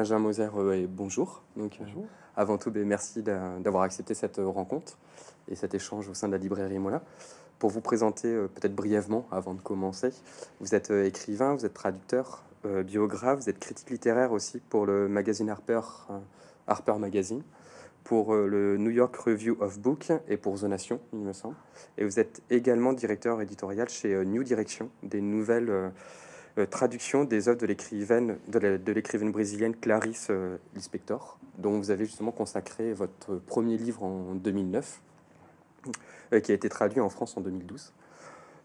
Benjamin Moser et bonjour. Donc, bonjour. avant tout, ben, merci d'avoir accepté cette rencontre et cet échange au sein de la librairie Mola. Pour vous présenter peut-être brièvement avant de commencer, vous êtes écrivain, vous êtes traducteur, biographe, vous êtes critique littéraire aussi pour le magazine Harper, Harper Magazine pour euh, le New York Review of Book et pour The Nation, il me semble. Et vous êtes également directeur éditorial chez euh, New Direction, des nouvelles euh, traductions des œuvres de l'écrivaine, de l'écrivaine brésilienne Clarice Lispector, dont vous avez justement consacré votre premier livre en 2009, qui a été traduit en France en 2012.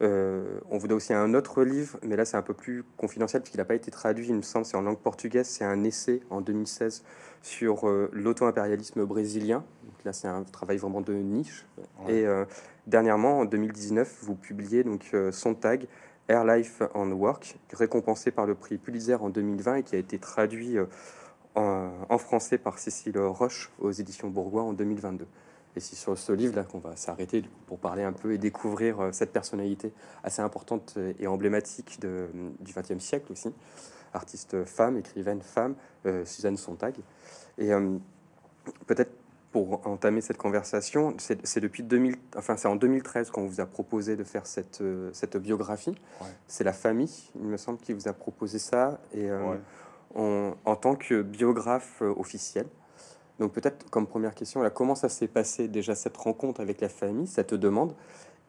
Euh, on vous donne aussi un autre livre, mais là c'est un peu plus confidentiel puisqu'il n'a pas été traduit, il me semble, c'est en langue portugaise. C'est un essai en 2016 sur euh, l'auto-impérialisme brésilien. Donc là c'est un travail vraiment de niche. Et euh, dernièrement, en 2019, vous publiez donc son tag Air Life and Work, récompensé par le prix Pulitzer en 2020 et qui a été traduit en, en français par Cécile Roche aux éditions Bourgois en 2022. Et c'est sur ce livre-là qu'on va s'arrêter pour parler un peu et découvrir euh, cette personnalité assez importante et emblématique de, du XXe siècle aussi. Artiste femme, écrivaine femme, euh, Suzanne Sontag. Et euh, peut-être pour entamer cette conversation, c'est depuis 2000, enfin c'est en 2013 qu'on vous a proposé de faire cette, cette biographie. C'est la famille, il me semble, qui vous a proposé ça, et en tant que biographe officiel. Donc peut-être comme première question, là, comment ça s'est passé déjà cette rencontre avec la famille, cette demande?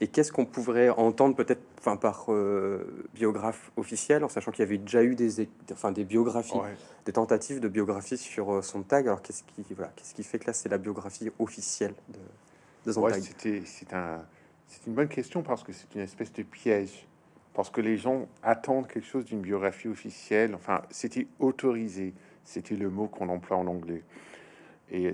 Et qu'est-ce qu'on pourrait entendre peut-être enfin, par euh, biographe officiel, en sachant qu'il y avait déjà eu des, enfin, des biographies, des tentatives de biographie sur euh, son tag. Alors qu'est-ce qui, voilà, qu'est-ce qui fait que là c'est la biographie officielle de, de son tag c'est, un, c'est une bonne question parce que c'est une espèce de piège. Parce que les gens attendent quelque chose d'une biographie officielle. Enfin, c'était autorisé. C'était le mot qu'on emploie en anglais. Et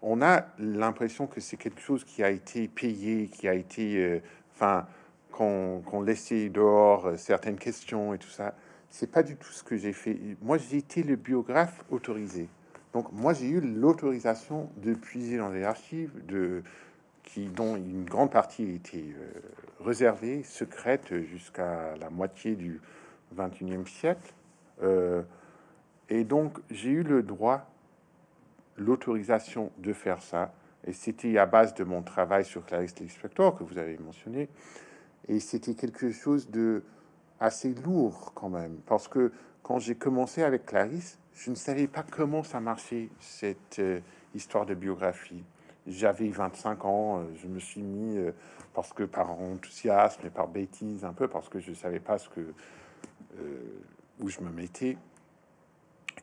on a l'impression que c'est quelque chose qui a été payé, qui a été, euh, qu'on laissait dehors euh, certaines questions et tout ça. C'est pas du tout ce que j'ai fait. Moi, j'ai été le biographe autorisé. Donc, moi, j'ai eu l'autorisation de puiser dans les archives, de, qui, dont une grande partie était euh, réservée, secrète, jusqu'à la moitié du 21e siècle. et donc, j'ai eu le droit l'autorisation de faire ça. Et c'était à base de mon travail sur Clarice Lispector que vous avez mentionné. Et c'était quelque chose de assez lourd quand même, parce que quand j'ai commencé avec Clarisse, je ne savais pas comment ça marchait cette euh, histoire de biographie. J'avais 25 ans, euh, je me suis mis euh, parce que par enthousiasme et par bêtise un peu, parce que je savais pas ce que où je me mettais.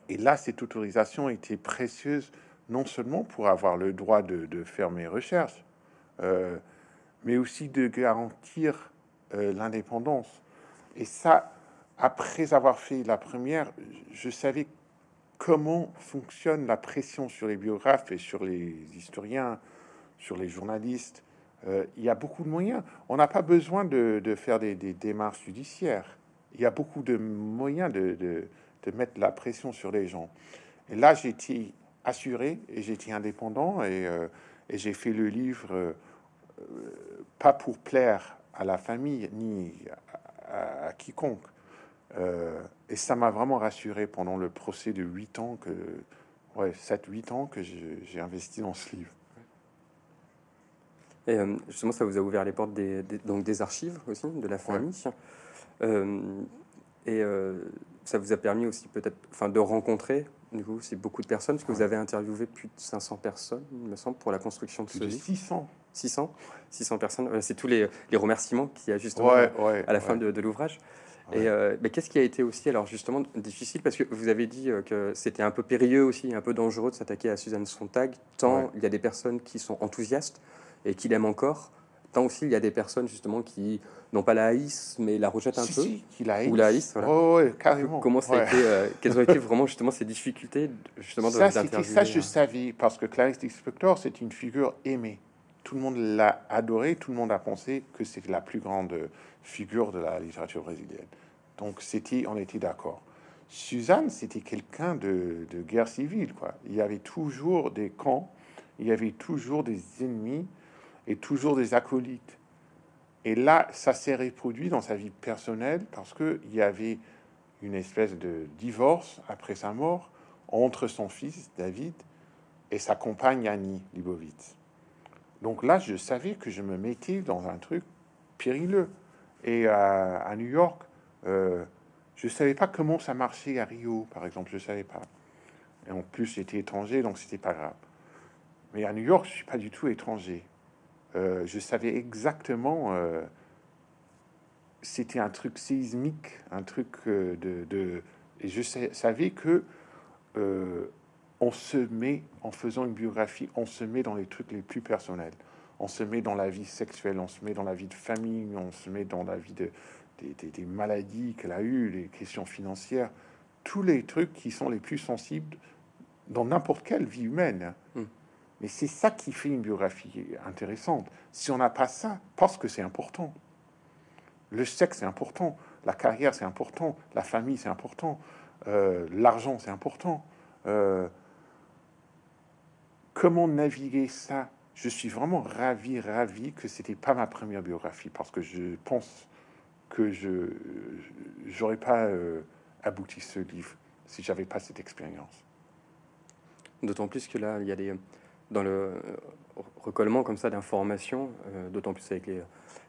Et là, cette autorisation était précieuse, non seulement pour avoir le droit de, faire mes recherches, euh, mais aussi de garantir euh, l'indépendance. Et ça, après avoir fait la première, je savais comment fonctionne la pression sur les biographes et sur les historiens, sur les journalistes. Euh, il y a beaucoup de moyens. On n'a pas besoin de, faire des, démarches judiciaires. Il y a beaucoup de moyens de de mettre la pression sur les gens. Et là, j'étais assuré et j'étais indépendant et, euh, et j'ai fait le livre euh, pas pour plaire à la famille ni à, quiconque. Euh, et ça m'a vraiment rassuré pendant le procès de 8 ans, que, ouais, 7-8 ans que j'ai investi dans ce livre. Et justement, ça vous a ouvert les portes des, donc des archives aussi, de la famille. et ça vous a permis aussi peut-être enfin, de rencontrer du coup, c'est beaucoup de personnes, parce que vous avez interviewé plus de 500 personnes, il me semble, pour la construction de ce livre. 600. 600 600 personnes. C'est tous les, les remerciements qu'il y a justement à la fin de, l'ouvrage. Et euh, qu'est-ce qui a été aussi, alors justement, difficile? Parce que vous avez dit euh, que c'était un peu périlleux aussi, un peu dangereux de s'attaquer à Suzanne Sontag, tant il y a des personnes qui sont enthousiastes et qui l'aiment encore, tant aussi il y a des personnes justement qui n'ont pas la haïs, mais la rejettent un peu. qui la Ou la haïs, voilà. Oh, carrément. Comment ça a été, euh, quelles ont été vraiment justement ces difficultés justement ça, c'était ça, je savais, parce que Clarice Lispector, c'est une figure aimée. Tout le monde l'a adorée, tout le monde a pensé que c'est la plus grande figure de la littérature brésilienne. Donc, c'était, on était d'accord. Suzanne, c'était quelqu'un de, de guerre civile, quoi. Il y avait toujours des camps, il y avait toujours des ennemis et toujours des acolytes. Et là, ça s'est reproduit dans sa vie personnelle parce qu'il y avait une espèce de divorce après sa mort entre son fils David et sa compagne Annie Libovitz. Donc là, je savais que je me mettais dans un truc périlleux. Et à, New York, euh, je savais pas comment ça marchait à Rio, par exemple. Je savais pas. Et en plus, j'étais étranger, donc c'était pas grave. Mais à New York, je suis pas du tout étranger. Euh, je savais exactement. Euh, c'était un truc séismique, un truc euh, de, de, et je savais que on se met en faisant une biographie, on se met dans les trucs les plus personnels. On se met dans la vie sexuelle, on se met dans la vie de famille, on se met dans la vie de, des, maladies qu'elle a eues, les questions financières, tous les trucs qui sont les plus sensibles dans n'importe quelle vie humaine. Hmm. Mais c'est ça qui fait une biographie intéressante. Si on n'a pas ça, parce que c'est important. Le sexe, c'est important. La carrière, c'est important. La famille, c'est important. Euh, l'argent, c'est important. Euh, comment naviguer ça? Je suis vraiment ravi, ravi que c'était pas ma première biographie parce que je pense que je j'aurais pas euh, abouti ce livre si j'avais pas cette expérience. D'autant plus que là, il y a des dans le euh, recollement comme ça d'informations, euh, d'autant plus avec les,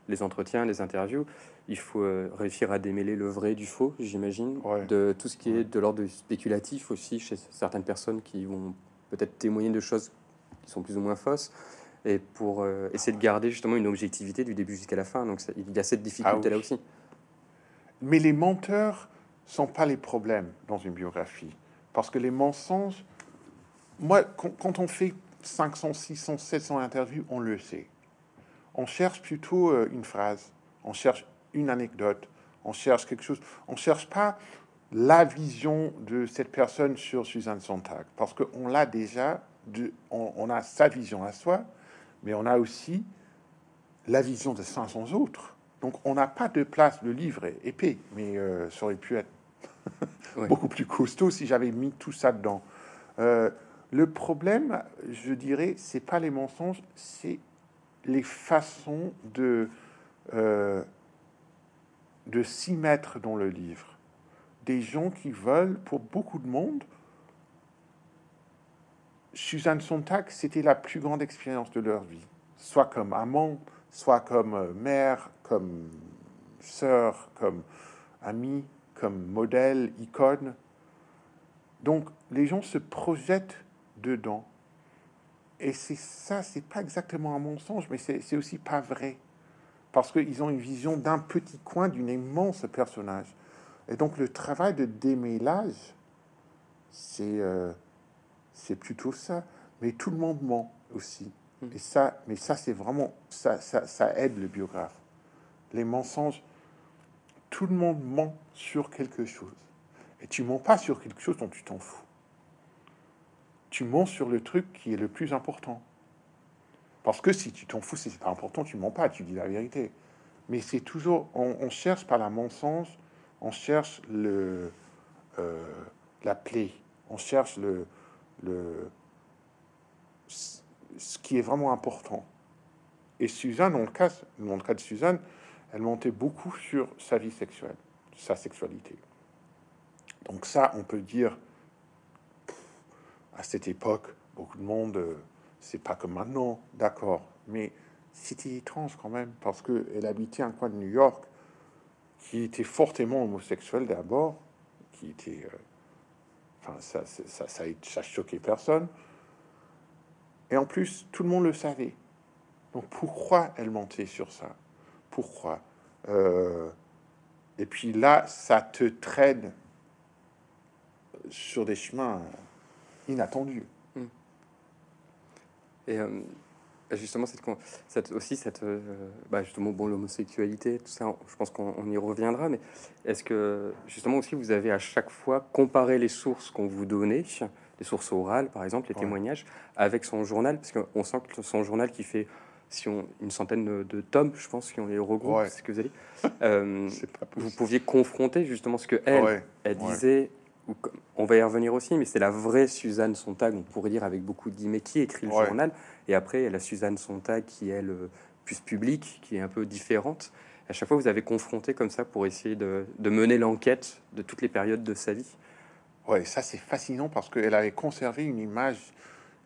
les, entretiens, les interviews, il faut réussir à démêler le vrai du faux, j'imagine, de tout ce qui est de l'ordre spéculatif aussi chez certaines personnes qui vont peut-être témoigner de choses qui sont plus ou moins fausses et pour euh, essayer de garder justement une objectivité du début jusqu'à la fin. Donc il y a cette difficulté-là ah aussi. Mais les menteurs sont pas les problèmes dans une biographie. Parce que les mensonges, moi, quand, on fait 500, 600, 700 interviews, on le sait. On cherche plutôt euh, une phrase, on cherche une anecdote, on cherche quelque chose. On cherche pas la vision de cette personne sur Suzanne Sontag, parce qu'on l'a déjà, de, on a sa vision à soi, mais on a aussi la vision de 500 autres. Donc on n'a pas de place. Le livre est épais, mais euh, ça aurait pu être beaucoup plus costaud si j'avais mis tout ça dedans. Euh, le problème, je dirais, c'est pas les mensonges, c'est les façons de euh, de s'y mettre dans le livre. Des gens qui veulent, pour beaucoup de monde, Suzanne Sontag, c'était la plus grande expérience de leur vie, soit comme amant, soit comme euh, mère, comme sœur, comme amie, comme modèle, icône. Donc les gens se projettent dedans. Et c'est ça, c'est pas exactement un mensonge, mais c'est aussi pas vrai. Parce qu'ils ont une vision d'un petit coin d'une immense personnage. Et donc le travail de démêlage, c'est euh, plutôt ça. Mais tout le monde ment aussi. Hmm. Et ça, mais ça, c'est vraiment, ça, ça, ça aide le biographe. Les mensonges, tout le monde ment sur quelque chose. Et tu mens pas sur quelque chose dont tu t'en fous. Tu mens sur le truc qui est le plus important. Parce que si tu t'en fous, si c'est pas important, tu mens pas, tu dis la vérité. Mais c'est toujours, on, cherche par la mensonge, on cherche le, euh, la plaie, on cherche le, le, ce qui est vraiment important. Et Suzanne, dans le, cas, dans le cas de Suzanne, elle montait beaucoup sur sa vie sexuelle, sa sexualité. Donc ça, on peut dire, à cette époque, beaucoup de monde, euh, c'est pas comme maintenant, d'accord, mais c'était étrange quand même, parce qu'elle habitait un coin de New York qui était fortement homosexuel d'abord, qui était... Euh, Enfin, ça, ça, ça, ça choquait personne. Et en plus, tout le monde le savait. Donc pourquoi elle mentait sur ça? Pourquoi? Euh, Et puis là, ça te traîne sur des chemins inattendus. Hmm. Et euh, justement, cette, cette, aussi, cette, euh, bah justement, bon, l'homosexualité, tout ça, je pense qu'on y reviendra, mais est-ce que, justement, aussi, vous avez à chaque fois comparé les sources qu'on vous donnait, les sources orales, par exemple, les témoignages, avec son journal, parce qu'on sent que son journal qui fait si on, une centaine de tomes, je pense, qui ont les regroupés, ce que vous avez euh, vous pouviez confronter justement ce que elle, elle disait on va y revenir aussi, mais c'est la vraie Suzanne Sontag, on pourrait dire avec beaucoup de guillemets, qui écrit le journal. Et après, la Suzanne Sontag qui est le plus publique, qui est un peu différente. À chaque fois, vous avez confronté comme ça pour essayer de, mener l'enquête de toutes les périodes de sa vie. Ouais, ça c'est fascinant parce qu'elle avait conservé une image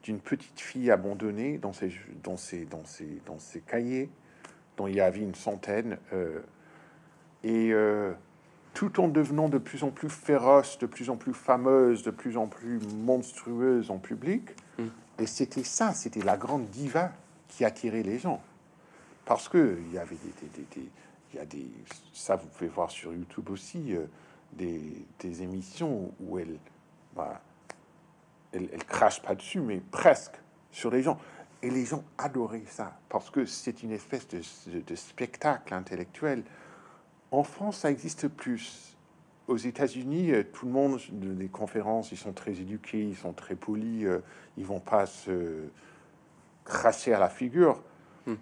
d'une petite fille abandonnée dans ses, dans ses, dans ses, dans ses cahiers, dont il y avait une centaine. euh, et euh, tout en devenant de plus en plus féroce, de plus en plus fameuse, de plus en plus monstrueuse en public. Mm. Et c'était ça, c'était la grande diva qui attirait les gens. Parce que il y avait des, des- des- des- il y a des, ça vous pouvez voir sur YouTube aussi, euh, des, des émissions où elle, bah, elle, elle crache pas dessus, mais presque sur les gens. Et les gens adoraient ça parce que c'est une espèce de, de- de spectacle intellectuel. En France, ça existe plus. Aux États-Unis, euh, tout le monde, les conférences, ils sont très éduqués, ils sont très polis, euh, ils vont pas se cracher à la figure. Hmm.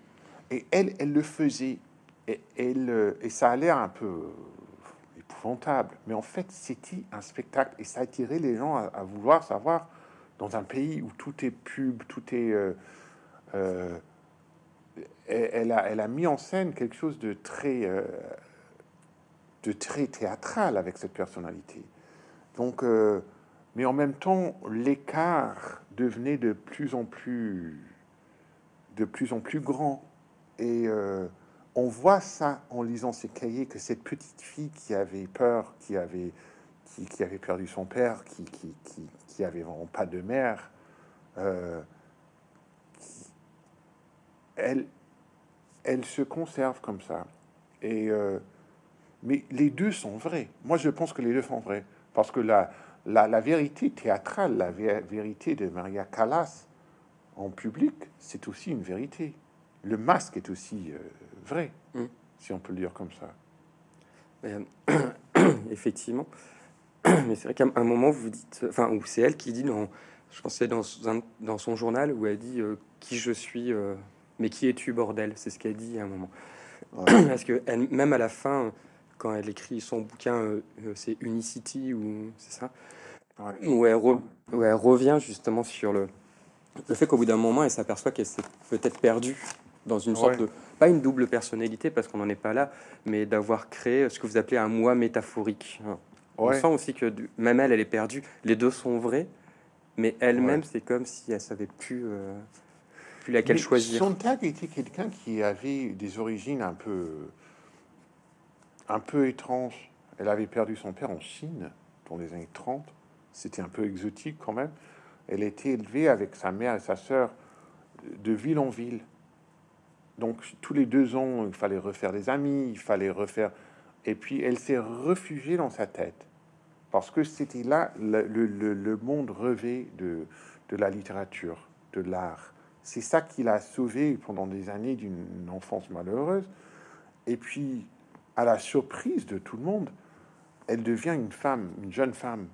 Et elle, elle le faisait. Et, elle, euh, et ça a l'air un peu épouvantable. Mais en fait, c'était un spectacle. Et ça attirait les gens à, à vouloir savoir, dans un pays où tout est pub, tout est... euh, euh, elle, elle a, elle a mis en scène quelque chose de très, euh, de très théâtral avec cette personnalité. Donc, euh, mais en même temps, l'écart devenait de plus en plus, de plus en plus grand. Et euh, on voit ça en lisant ces cahiers que cette petite fille qui avait peur, qui avait, qui, avait perdu son père, qui, qui, qui, qui avait vraiment pas de mère, euh, elle, elle se conserve comme ça. Et mais les deux sont vrais. Moi, je pense que les deux sont vrais parce que la, la, la vérité théâtrale, la vé- vérité de Maria Callas en public, c'est aussi une vérité. Le masque est aussi euh, vrai, Mm. si on peut le dire comme ça. Euh, effectivement. Mais c'est vrai qu'à un moment, vous dites, enfin, où c'est elle qui dit, dans, je c'est dans, dans son journal, où elle dit euh, Qui je suis, euh, mais qui es-tu, bordel? C'est ce qu'elle dit à un moment. Parce que elle, même à la fin, quand elle écrit son bouquin, euh, euh, c'est Unicity, ou c'est ça Ouais. où elle, re- où elle revient justement sur le, le fait qu'au bout d'un moment, elle s'aperçoit qu'elle s'est peut-être perdue dans une sorte Ouais. de, pas une double personnalité parce qu'on n'en est pas là, mais d'avoir créé ce que vous appelez un moi métaphorique. On Ouais. sent aussi que même elle, elle est perdue. Les deux sont vrais, mais elle-même, c'est comme si elle savait plus, euh, plus laquelle Mais choisir. Sontag était quelqu'un qui avait des origines un peu, un peu étranges. Elle avait perdu son père en Chine dans les années 30. C'était un peu exotique quand même. Elle était élevée avec sa mère et sa sœur de ville en ville. Donc tous les deux ans, il fallait refaire des amis, il fallait refaire. Et puis elle s'est réfugiée dans sa tête parce que c'était là le, le- le- le monde rêvé de, de la littérature, de l'art. C'est ça qui l'a sauvée pendant des années d'une enfance malheureuse. Et puis, à la surprise de tout le monde, elle devient une femme, une jeune femme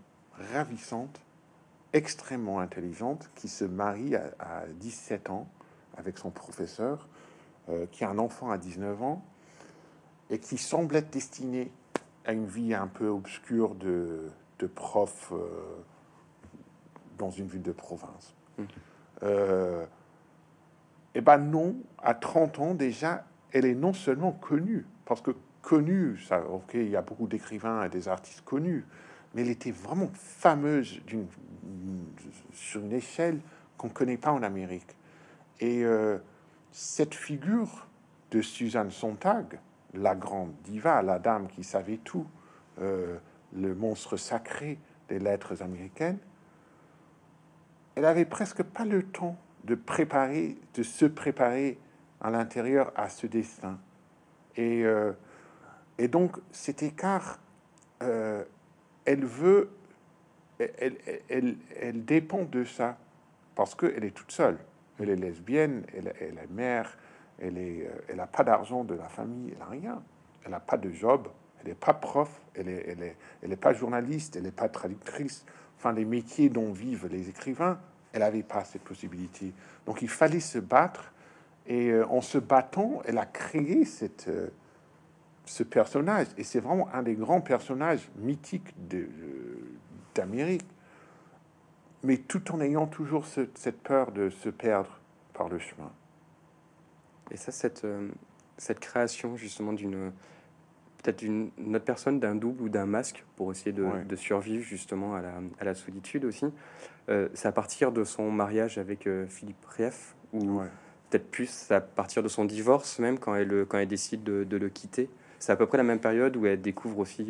ravissante, extrêmement intelligente, qui se marie à, à 17 ans avec son professeur, euh, qui a un enfant à 19 ans, et qui semble être destinée à une vie un peu obscure de, de prof euh, dans une ville de province. Mhm. Euh, eh ben non, à 30 ans déjà, elle est non seulement connue, parce que connue, ça, ok, il y a beaucoup d'écrivains et des artistes connus, mais elle était vraiment fameuse d'une, sur une échelle qu'on ne connaît pas en Amérique. Et euh, cette figure de Suzanne Sontag, la grande diva, la dame qui savait tout, euh, le monstre sacré des lettres américaines, elle avait presque pas le temps de préparer, de se préparer à l'intérieur à ce destin. Euh, et donc cet écart, euh, elle veut, elle, elle, elle, dépend de ça parce qu'elle est toute seule. Elle est lesbienne, elle, est mère, elle est, euh, pas d'argent de la famille, elle a rien. Elle n'a pas de job, elle n'est pas prof, elle est, elle est, elle est pas journaliste, elle n'est pas traductrice. Enfin, les métiers dont vivent les écrivains, elle n'avait pas cette possibilité. Donc, il fallait se battre. Et euh, en se battant, elle a créé cette, ce personnage. Et c'est vraiment un des grands personnages mythiques d'Amérique. Mais tout en ayant toujours ce- cette peur de se perdre par le chemin. Et ça, cette, euh, cette création justement d'une peut-être une, autre personne, d'un double ou d'un masque, pour essayer de, survivre justement à la, à la solitude aussi. c'est à partir de son mariage avec Philippe Rief, ou peut-être plus à partir de son divorce même, quand elle, quand elle décide de, de le quitter. C'est à peu près la même période où elle découvre aussi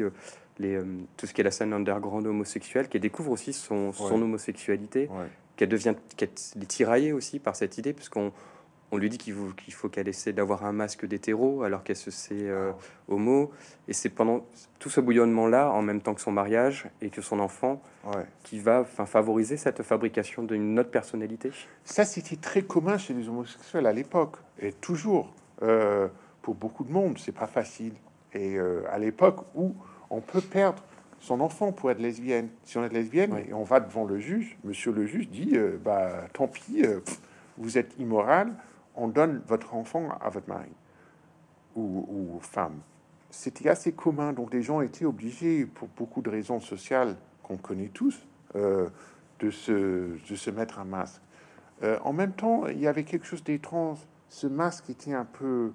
les, tout ce qui est la scène underground homosexuelle, qu'elle découvre aussi son, son homosexualité, qu'elle devient qu'elle est tiraillée aussi par cette idée, puisqu'on on lui dit qu'il faut qu'elle essaie d'avoir un masque d'hétéro alors qu'elle se sait euh, homo. Et c'est pendant tout ce bouillonnement-là, en même temps que son mariage et que son enfant, qui va favoriser cette fabrication d'une autre personnalité. Ça, c'était très commun chez les homosexuels à l'époque, et toujours. Euh, pour beaucoup de monde, c'est pas facile. Et euh, à l'époque où on peut perdre son enfant pour être lesbienne. Si on est lesbienne et on va devant le juge, monsieur le juge dit bah tant pis, vous êtes immoral, on donne votre enfant à votre mari ou, femme. C'était assez commun, donc les gens étaient obligés, pour beaucoup de raisons sociales qu'on connaît tous, euh, de, se, de se mettre un masque. Euh, en même temps, il y avait quelque chose d'étrange. Ce masque était un peu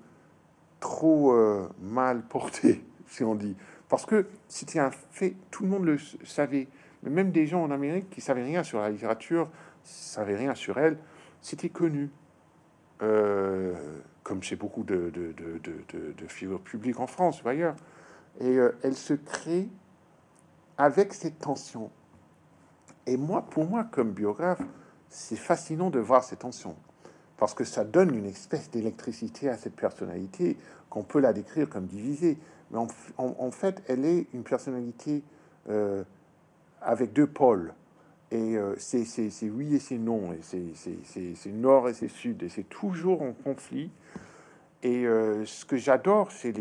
trop euh, mal porté, si on dit, parce que c'était un fait, tout le monde le savait. Mais même des gens en Amérique qui savaient rien sur la littérature, savaient rien sur elle, c'était connu. Euh, comme chez beaucoup de, figures publiques en France ou ailleurs. Et euh, elle se crée avec cette tension. Et moi, pour moi, comme biographe, c'est fascinant de voir ces tensions. Parce que ça donne une espèce d'électricité à cette personnalité qu'on peut la décrire comme divisée. Mais en, fait, elle est une personnalité euh, avec deux pôles. Et euh, c'est oui et c'est non, et c'est nord et c'est sud, et c'est toujours en conflit. Et euh, ce que j'adore, c'est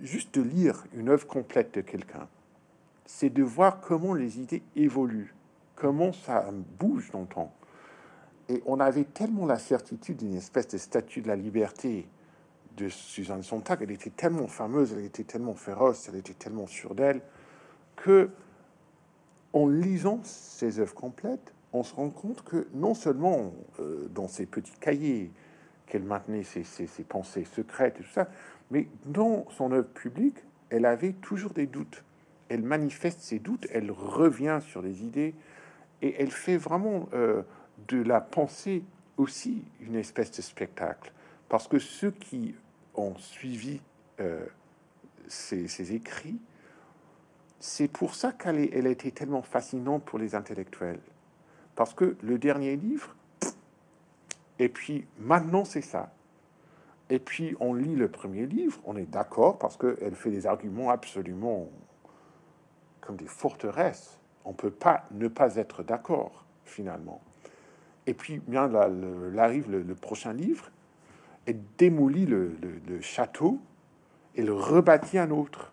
juste de lire une œuvre complète de quelqu'un, c'est de voir comment les idées évoluent, comment ça bouge dans le temps. Et on avait tellement la certitude d'une espèce de statue de la liberté de Suzanne Sontag, elle était tellement fameuse, elle était tellement féroce, elle était tellement sûre d'elle, que en lisant ces œuvres complètes, on se rend compte que non seulement euh, dans ses petits cahiers qu'elle maintenait ses, pensées secrètes et tout ça, mais dans son œuvre publique, elle avait toujours des doutes. Elle manifeste ses doutes, elle revient sur les idées et elle fait vraiment euh, de la pensée aussi une espèce de spectacle. Parce que ceux qui ont suivi euh, ses écrits c'est pour ça qu'elle elle était tellement fascinante pour les intellectuels. Parce que le dernier livre, et puis maintenant c'est ça. Et puis on lit le premier livre, on est d'accord parce qu'elle fait des arguments absolument comme des forteresses. On peut pas ne pas être d'accord finalement. Et puis bien là, arrive le, prochain livre, elle démolit le, le château et le rebâtit un autre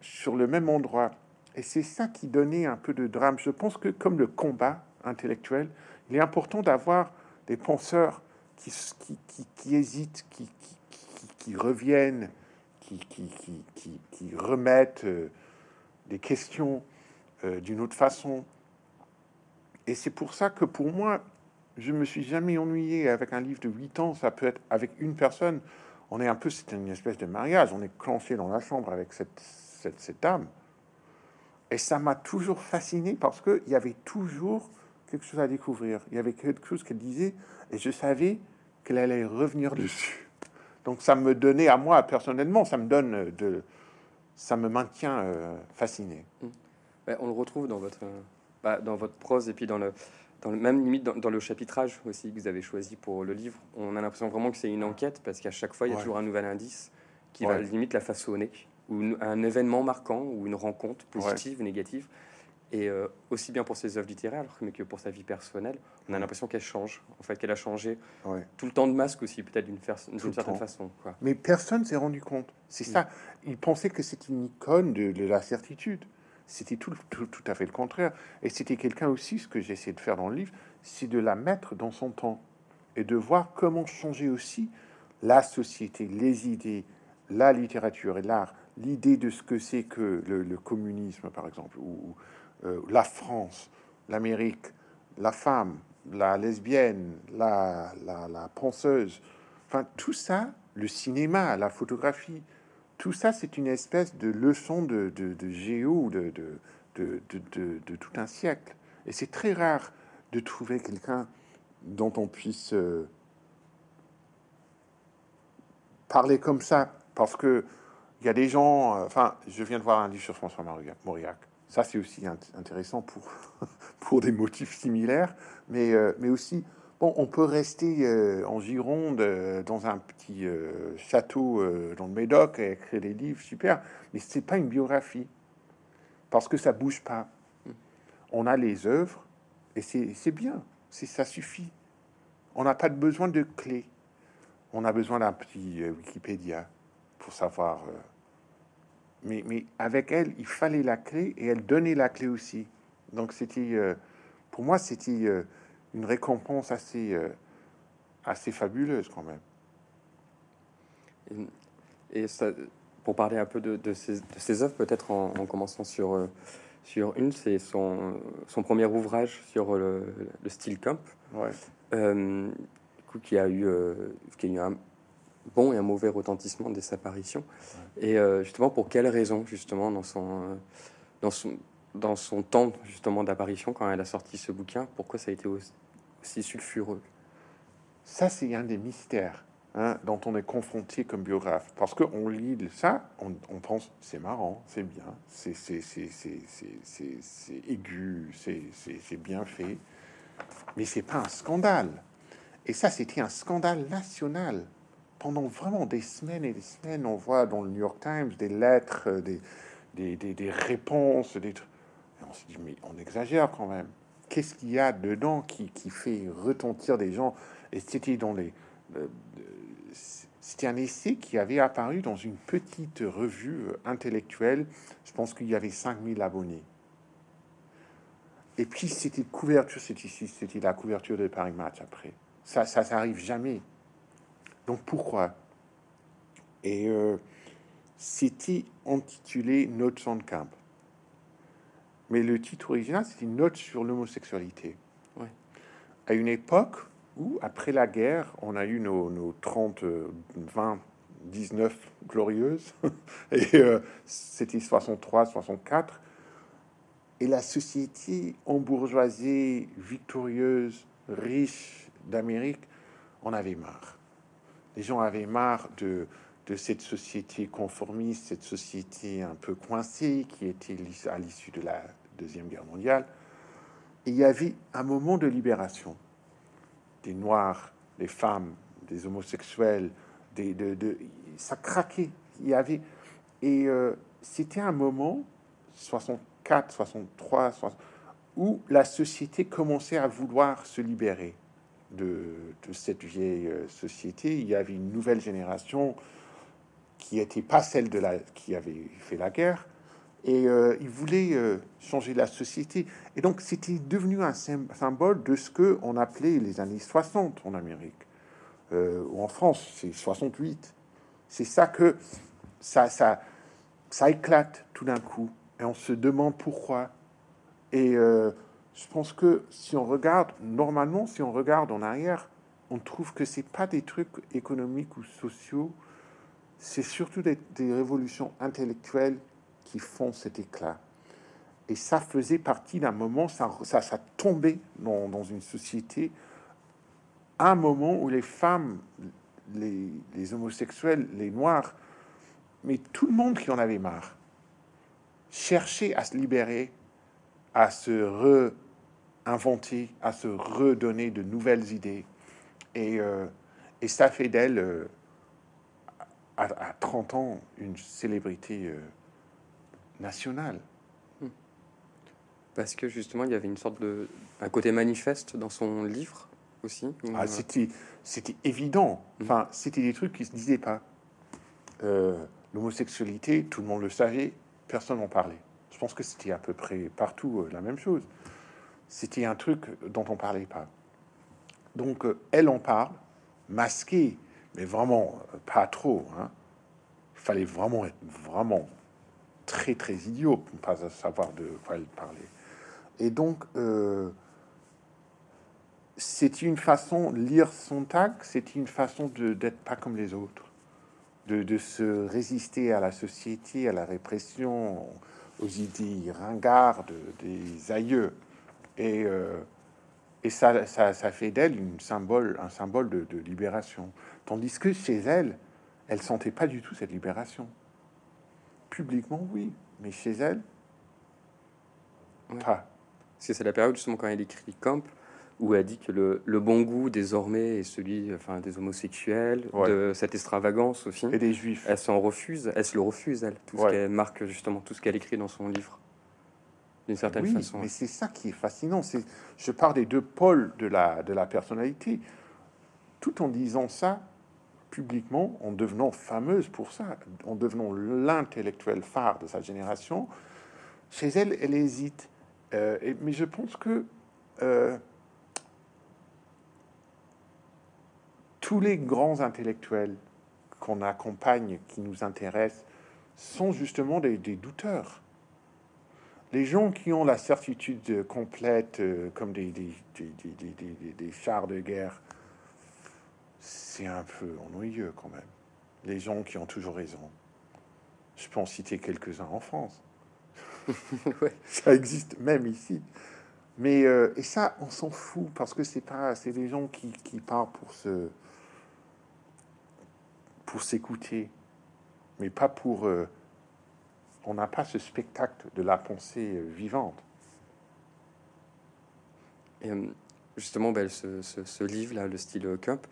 sur le même endroit. Et c'est ça qui donnait un peu de drame. Je pense que comme le combat intellectuel, il est important d'avoir des penseurs qui, hésitent, qui, reviennent, qui, qui, remettent euh, des questions euh, d'une autre façon. Et c'est pour ça que pour moi, je me suis jamais ennuyé avec un livre de 8 ans. Ça peut être avec une personne. On est un peu, c'est une espèce de mariage. On est clenché dans la chambre avec cette, cette, âme. Et ça m'a toujours fasciné parce qu'il y avait toujours quelque chose à découvrir. Il y avait quelque chose qu'elle disait et je savais qu'elle allait revenir dessus. Donc ça me donnait à moi personnellement, ça me donne de, ça me maintient euh, fasciné. Mmh. on le retrouve dans votre, dans votre prose et puis dans le, dans le même limite dans, le chapitrage aussi que vous avez choisi pour le livre. On a l'impression vraiment que c'est une enquête parce qu'à chaque fois il y a toujours un nouvel indice qui va limite la façonner ou un événement marquant ou une rencontre positive, ou négative. Et euh, aussi bien pour ses œuvres littéraires mais que pour sa vie personnelle, on a l'impression qu'elle change, en fait, qu'elle a changé tout le temps de masque aussi, peut-être d'une certaine façon. Quoi. Mais personne s'est rendu compte. C'est ça. Il pensait que c'était une icône de, la certitude. C'était tout, à fait le contraire. Et c'était quelqu'un aussi, ce que j'essaie de faire dans le livre, c'est de la mettre dans son temps et de voir comment changer aussi la société, les idées, la littérature et l'art l'idée de ce que c'est que le, communisme, par exemple, ou euh, la France, l'Amérique, la femme, la lesbienne, la, la, penseuse, enfin tout ça, le cinéma, la photographie. Tout ça, c'est une espèce de leçon de, de, géo de, de, tout un siècle. Et c'est très rare de trouver quelqu'un dont on puisse euh, parler comme ça, parce que il y a des gens. Euh, enfin, je viens de voir un livre sur François Mauriac. Ça, c'est aussi intéressant pour pour des motifs similaires, mais euh, mais aussi. Bon, on peut rester en Gironde dans un petit château dans le Médoc et écrire des livres super, mais c'est pas une biographie parce que ça bouge pas. On a les œuvres et c'est bien, ça suffit. On n'a pas besoin de clés. On a besoin d'un petit euh, Wikipédia pour savoir. Euh, mais, mais, avec elle, il fallait la clé et elle donnait la clé aussi. Donc c'était, euh, pour moi, c'était une récompense assez, assez fabuleuse quand même. Et, ça, pour parler un peu de, de, ces, de ces, œuvres, peut-être en, commençant sur, sur une, c'est son, son premier ouvrage sur le, le style camp. Ouais. Euh, qui a eu, euh, qui a eu un bon et un mauvais retentissement dès sa apparition. Et euh, justement, pour quelles raisons, justement, dans son, dans son, dans son temps justement d'apparition, quand elle a sorti ce bouquin, pourquoi ça a été aussi, sulfureux Ça, c'est un des mystères hein, dont on est confronté comme biographe. Parce qu'on lit ça, on, on pense c'est marrant, c'est bien, c'est aigu, c'est bien fait. Mais c'est pas un scandale. Et ça, c'était un scandale national. Pendant vraiment des semaines et des semaines, on voit dans le New York Times des lettres, euh, des, des, des, des réponses, des trucs. on se dit, mais on exagère quand même. Qu'est-ce qu'il y a dedans qui, fait retentir des gens? Et c'était dans les. Euh, c'était un essai qui avait apparu dans une petite revue euh, intellectuelle. Je pense qu'il y avait 5000 abonnés. Et puis c'était couverture, c'était ici, c'était la couverture de Paris Match après. Ça, ça n'arrive jamais. Donc pourquoi? Et euh, c'était intitulé Notes on Camp. Mais le titre original, c'était Note sur l'homosexualité. Ouais. À une époque où, après la guerre, on a eu nos, nos 30, 20, 19 glorieuses, et euh, c'était 63, 64 et la société embourgeoisée, victorieuse, riche d'Amérique, on avait marre. Les gens avaient marre de, de cette société conformiste, cette société un peu coincée qui était à l'issue de la Deuxième Guerre mondiale. Il y avait un moment de libération des Noirs, des femmes, des homosexuels, des, de, de, ça craquait. Il y avait et euh, c'était un moment 60 63, où la société commençait à vouloir se libérer de, cette vieille euh, société. Il y avait une nouvelle génération qui n'était pas celle de la qui avait fait la guerre et euh, il voulait euh, changer la société. Et donc c'était devenu un symbole de ce que on appelait les années 60 en Amérique ou en France, c'est 68. C'est ça que ça, ça, ça éclate tout d'un coup et on se demande pourquoi. Et euh, je pense que si on regarde, normalement, si on regarde en arrière, on trouve que c'est pas des trucs économiques ou sociaux, c'est surtout des, révolutions intellectuelles qui font cet éclat. Et ça faisait partie d'un moment, ça, ça, tombait dans, dans, une société, un moment où les femmes, les, homosexuels, les noirs, mais tout le monde qui en avait marre chercher à se libérer, à se réinventer, à se redonner de nouvelles idées. Et, euh, et ça fait d'elle, euh, à, 30 ans, une célébrité euh, nationale. Hmm. Parce que justement, il y avait une sorte de un côté manifeste dans son livre aussi. Ah, c'était, c'était évident. Hmm. Enfin, c'était des trucs qui se disaient pas. l'homosexualité, tout le monde le savait personne n'en parlait. Je pense que c'était à peu près partout euh, la même chose. C'était un truc dont on parlait pas. Donc euh, elle en parle, masquée, mais vraiment euh, pas trop. Hein. Il fallait vraiment être vraiment très très idiot pour ne pas savoir de quoi elle parlait. Et donc c'est une façon, lire son tag, c'est une façon d'être pas comme les autres. de, se résister à la société, à la répression, aux idées ringardes des aïeux. Et, euh, ça, ça, fait d'elle symbole, un symbole de, libération. Tandis que chez elle, elle sentait pas du tout cette libération. Publiquement, oui, mais chez elle, pas. Parce que c'est la période justement quand elle écrit Camp, où elle dit que le, bon goût désormais est celui enfin, des homosexuels, de cette extravagance aussi. Et des juifs. Elle s'en refuse, elle se le refuse, elle, tout ce qu'elle marque justement, tout ce qu'elle écrit dans son livre, d'une certaine oui, façon. Mais c'est ça qui est fascinant. C'est, je parle des deux pôles de la, de la personnalité. Tout en disant ça publiquement, en devenant fameuse pour ça, en devenant l'intellectuel phare de sa génération, chez elle, elle hésite. Euh, mais je pense que euh, tous les grands intellectuels qu'on accompagne, qui nous intéressent, sont justement des, douteurs. Les gens qui ont la certitude complète, euh, comme des, chars de guerre, c'est un peu ennuyeux quand même. Les gens qui ont toujours raison. Je peux en citer quelques-uns en France. Ça existe même ici. Mais euh, et ça, on s'en fout parce que c'est pas, c'est des gens qui, qui parlent pour se, pour s'écouter, mais pas pour. Euh, on n'a pas ce spectacle de la pensée euh, vivante. Et justement, ben, ce, livre-là, le style Cup,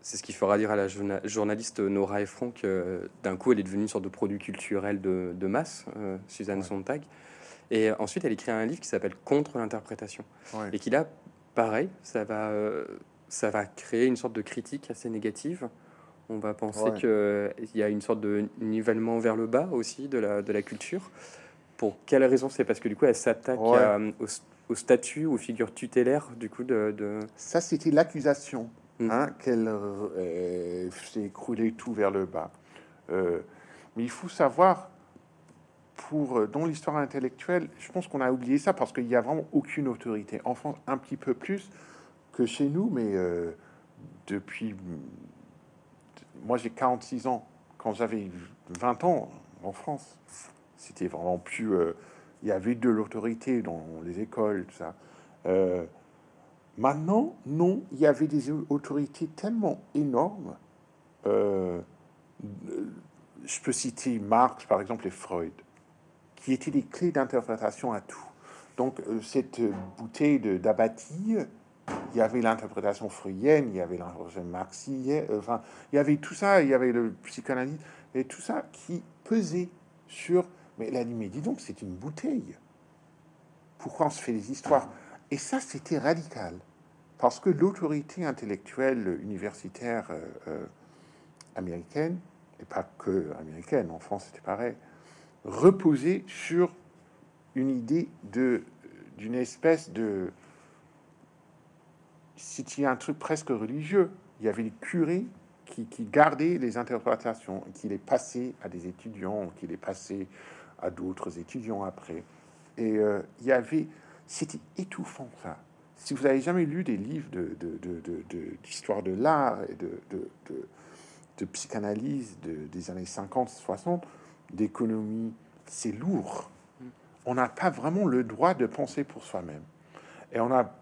c'est ce qui fera dire à la journaliste Nora Ephron que d'un coup, elle est devenue une sorte de produit culturel de, masse, Suzanne Sontag. Et ensuite, elle écrit un livre qui s'appelle Contre l'interprétation. Et qui là, pareil, ça va, ça va créer une sorte de critique assez négative on va penser qu'il y a une sorte de nivellement vers le bas aussi de la, de la culture. Pour quelle raison? C'est parce que du coup, elle s'attaque au, statut, aux figures tutélaires du coup de... Ça, c'était l'accusation, mm. hein, qu'elle euh, s'est écroulée tout vers le bas. Euh, mais il faut savoir, pour euh, dans l'histoire intellectuelle, je pense qu'on a oublié ça parce qu'il n'y a vraiment aucune autorité. En France, un petit peu plus que chez nous, mais depuis moi j'ai 46 ans. Quand j'avais 20 ans en France, c'était vraiment plus. Il y avait de l'autorité dans les écoles, tout ça. Euh, maintenant, non, il y avait des autorités tellement énormes. Euh, je peux citer Marx, par exemple, et Freud, qui étaient des clés d'interprétation à tout. Donc, cette bouteille d'abatis il y avait l'interprétation freudienne, il y avait l'interprétation marxienne, euh, enfin, il y avait tout ça, il y avait le psychanalyse, et tout ça qui pesait sur. Mais a dit, dis donc, c'est une bouteille. Pourquoi on se fait des histoires? Et ça, c'était radical. Parce que l'autorité intellectuelle universitaire euh, euh, américaine, et pas que américaine, en France c'était pareil, reposait sur une idée de d'une espèce de c'était un truc presque religieux. Il y avait les curés qui, gardaient les interprétations, qui les passaient à des étudiants, qui les passaient à d'autres étudiants après. Et euh, il y avait, c'était étouffant ça. Si vous avez jamais lu des livres de, d'histoire de, l'art et de, de, psychanalyse des années 50, 60, d'économie, c'est lourd. Mm. On n'a pas vraiment le droit de penser pour soi-même. Et on n'a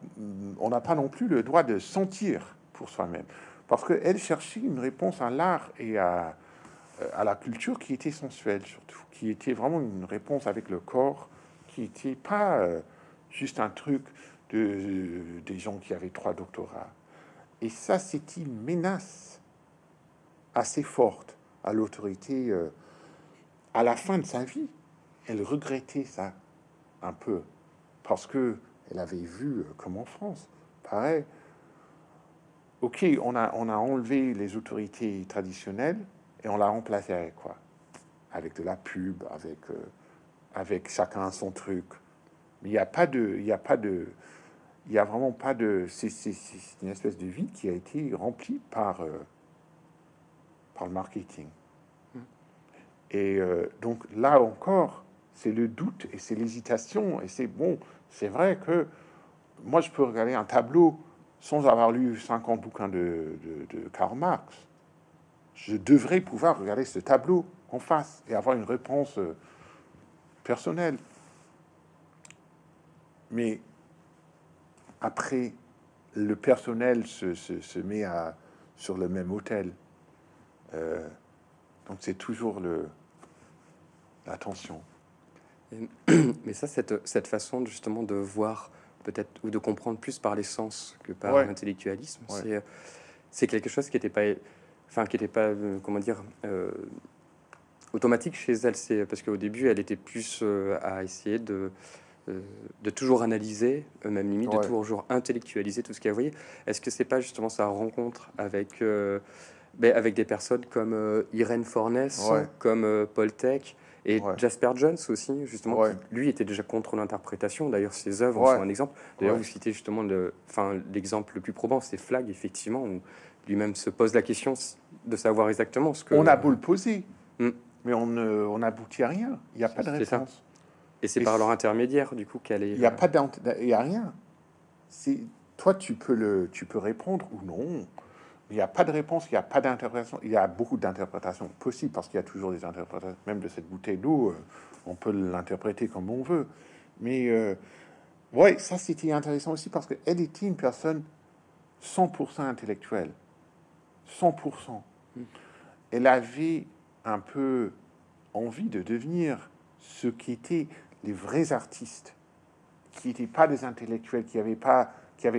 on pas non plus le droit de sentir pour soi-même. Parce qu'elle cherchait une réponse à l'art et à, à la culture qui était sensuelle, surtout, qui était vraiment une réponse avec le corps, qui n'était pas euh, juste un truc de, des gens qui avaient trois doctorats. Et ça, c'est une menace assez forte à l'autorité. Euh, à la fin de sa vie, elle regrettait ça un peu, parce que elle avait vu, euh, comme en France, pareil. Ok, on a, on a enlevé les autorités traditionnelles et on l'a remplacé avec quoi? Avec de la pub, avec, euh, avec chacun son truc. Il n'y a pas de, il y a pas de, il y a vraiment pas de. C'est une espèce de vie qui a été remplie par euh, par le marketing. Hmm. Et donc là encore, c'est le doute et c'est l'hésitation et c'est bon. C'est vrai que moi, je peux regarder un tableau sans avoir lu 50 bouquins de, de, Karl Marx. je devrais pouvoir regarder ce tableau en face et avoir une réponse euh, personnelle. Mais après, le personnel se, se, se met à, sur le même hôtel. Euh, donc c'est toujours le l'attention. Mais ça, cette, cette façon justement de voir peut-être ou de comprendre plus par les sens que par Ouais. l'intellectualisme, Ouais. c'est quelque chose qui n'était pas, enfin qui n'était pas, euh, comment dire, euh, automatique chez elle. C'est parce qu'au début, elle était plus à essayer de de toujours analyser, euh, même limite, Ouais. de toujours intellectualiser tout ce qu'elle voyait. Est-ce que c'est pas justement sa rencontre avec euh, ben, avec des personnes comme euh, Irène Fornès, Ouais. comme euh, Paul Tech et Ouais. Jasper Jones aussi, justement, qui, lui était déjà contre l'interprétation. D'ailleurs, ses œuvres sont un exemple. D'ailleurs, vous citez justement le, l'exemple le plus probant, c'est Flag, effectivement, où lui-même se pose la question de savoir exactement ce que. On a beau le poser, Mm. mais on ne- on n'aboutit à rien. Il n'y a pas de réponse. Et c'est par leur intermédiaire, du coup, qu'elle est. Il n'y a pas d'int- il y a rien. C'est toi, tu peux le, tu peux répondre ou non. Il n'y a pas de réponse, il n'y a pas d'interprétation. Il y a beaucoup d'interprétations possibles parce qu'il y a toujours des interprétations. Même de cette bouteille d'eau, euh, on peut l'interpréter comme on veut. Mais euh, ouais, ça c'était intéressant aussi parce qu'elle était une personne 100% intellectuelle. 100%. Elle avait un peu envie de devenir ce qui étaient les vrais artistes, qui n'étaient pas des intellectuels, qui n'avaient pas,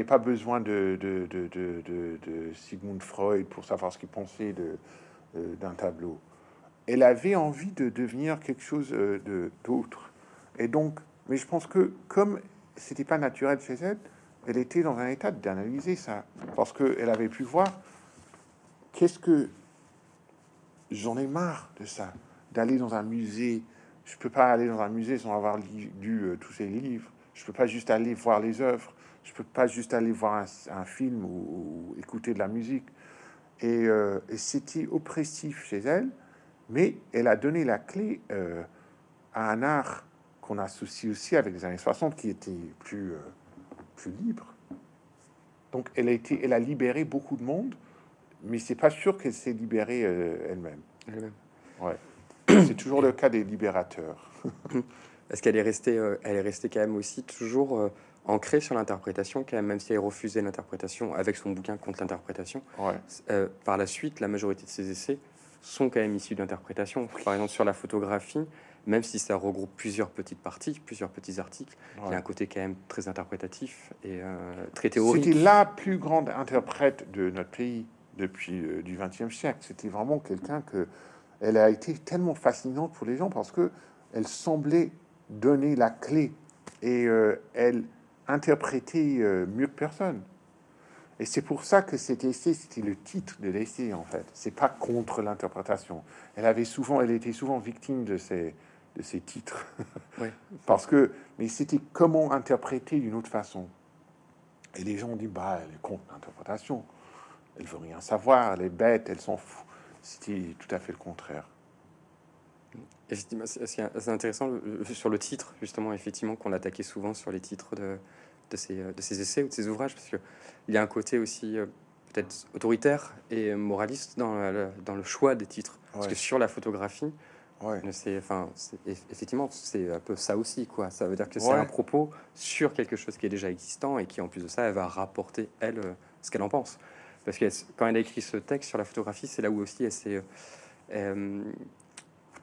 pas besoin de, de, de, de, Sigmund Freud pour savoir ce qu'il pensait euh, d'un tableau. Elle avait envie de devenir quelque chose euh, d'autre. Et donc, mais je pense que comme c'était pas naturel chez elle, elle était dans un état d'analyser ça, parce qu'elle avait pu voir qu'est-ce que j'en ai marre de ça, d'aller dans un musée. Je peux pas aller dans un musée sans avoir lu euh, tous ces livres. Je peux pas juste aller voir les œuvres. Je peux pas juste aller voir un, un film ou, ou écouter de la musique. Et, euh, et c'était oppressif chez elle, mais elle a donné la clé euh, à un art qu'on associe aussi avec les années 60 qui était plus, euh, plus libre. Donc elle a, été, elle a libéré beaucoup de monde, mais c'est pas sûr qu'elle s'est libérée elle-même. Elle-même. Ouais. C'est toujours le cas des libérateurs. Est-ce qu'elle est restée, euh, elle est restée quand même aussi toujours euh, ancrée sur l'interprétation, quand même, même si elle refusait l'interprétation avec son bouquin contre l'interprétation. Ouais. Euh, par la suite, la majorité de ses essais sont quand même issus d'interprétation. Par exemple, sur la photographie, même si ça regroupe plusieurs petites parties, plusieurs petits articles, il y a un côté quand même très interprétatif et très théorique. C'était la plus grande interprète de notre pays depuis du XXe siècle. C'était vraiment quelqu'un que elle a été tellement fascinante pour les gens parce que elle semblait donner la clé et euh, elle interprétait euh, mieux que personne. Et c'est pour ça que cet essai, c'était le titre de l'essai en fait. C'est pas contre l'interprétation. Elle avait souvent, elle était souvent victime de ces de ces titres Oui. parce que, mais c'était comment interpréter d'une autre façon. Et les gens ont dit, bah, elle est contre l'interprétation. Elle veut rien savoir, elle est bête, elle s'en fout. C'était tout à fait le contraire. C'est intéressant sur le titre, justement, effectivement, qu'on attaquait souvent sur les titres de, de, ces, de ces essais ou de ces ouvrages, parce qu'il y a un côté aussi euh, peut-être autoritaire et moraliste dans, le choix des titres. Parce que sur la photographie, Ouais. c'est, enfin, c'est- eff- effectivement, c'est un peu ça aussi, quoi. Ça veut dire que c'est un propos sur quelque chose qui est déjà existant et qui, en plus de ça, elle va rapporter, elle, euh, ce qu'elle en pense. Parce que quand elle a écrit ce texte sur la photographie, c'est là où aussi elle s'est... euh,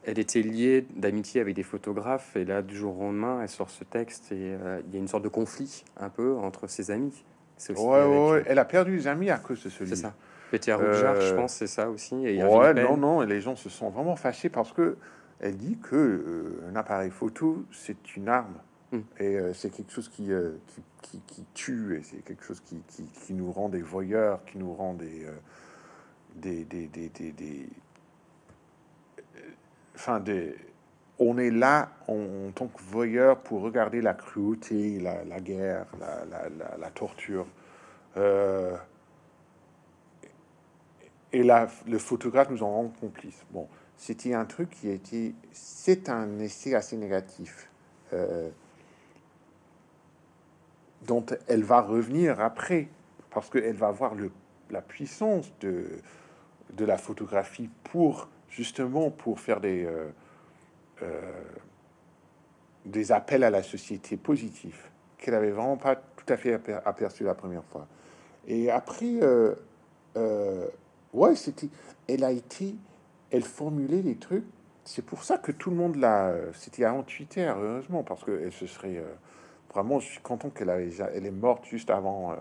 elle était liée d'amitié avec des photographes et là, du jour au lendemain, elle sort ce texte et euh, il y a une sorte de conflit un peu entre ses amis. C'est aussi Ouais, avec, ouais, euh, Elle a perdu des amis à cause de ce C'est livre. ça. Peter Euh, je pense, c'est ça aussi. Et Ouais, non, non, et les gens se sont vraiment fâchés parce que elle dit que euh, un appareil photo c'est une arme Mm. et euh, c'est quelque chose qui, euh, qui, qui, tue et c'est quelque chose qui, nous rend des voyeurs, qui nous rend des euh, des, des, des, euh, enfin des on est là en, tant que voyeur pour regarder la cruauté, la, guerre, la torture. Euh, et là, le photographe nous en rend complice. Bon, c'était un truc qui a été. C'est un essai assez négatif. euh, dont elle va revenir après, parce qu'elle va voir la puissance de, la photographie pour justement pour faire des euh, euh, appels à la société positifs qu'elle avait vraiment pas tout à fait aperçu la première fois. Et après, ouais, c'était, elle a été, elle formulait des trucs. C'est pour ça que tout le monde l'a. C'était avant Twitter, heureusement, parce que elle se serait vraiment. Je suis content qu'elle avait, elle est morte juste avant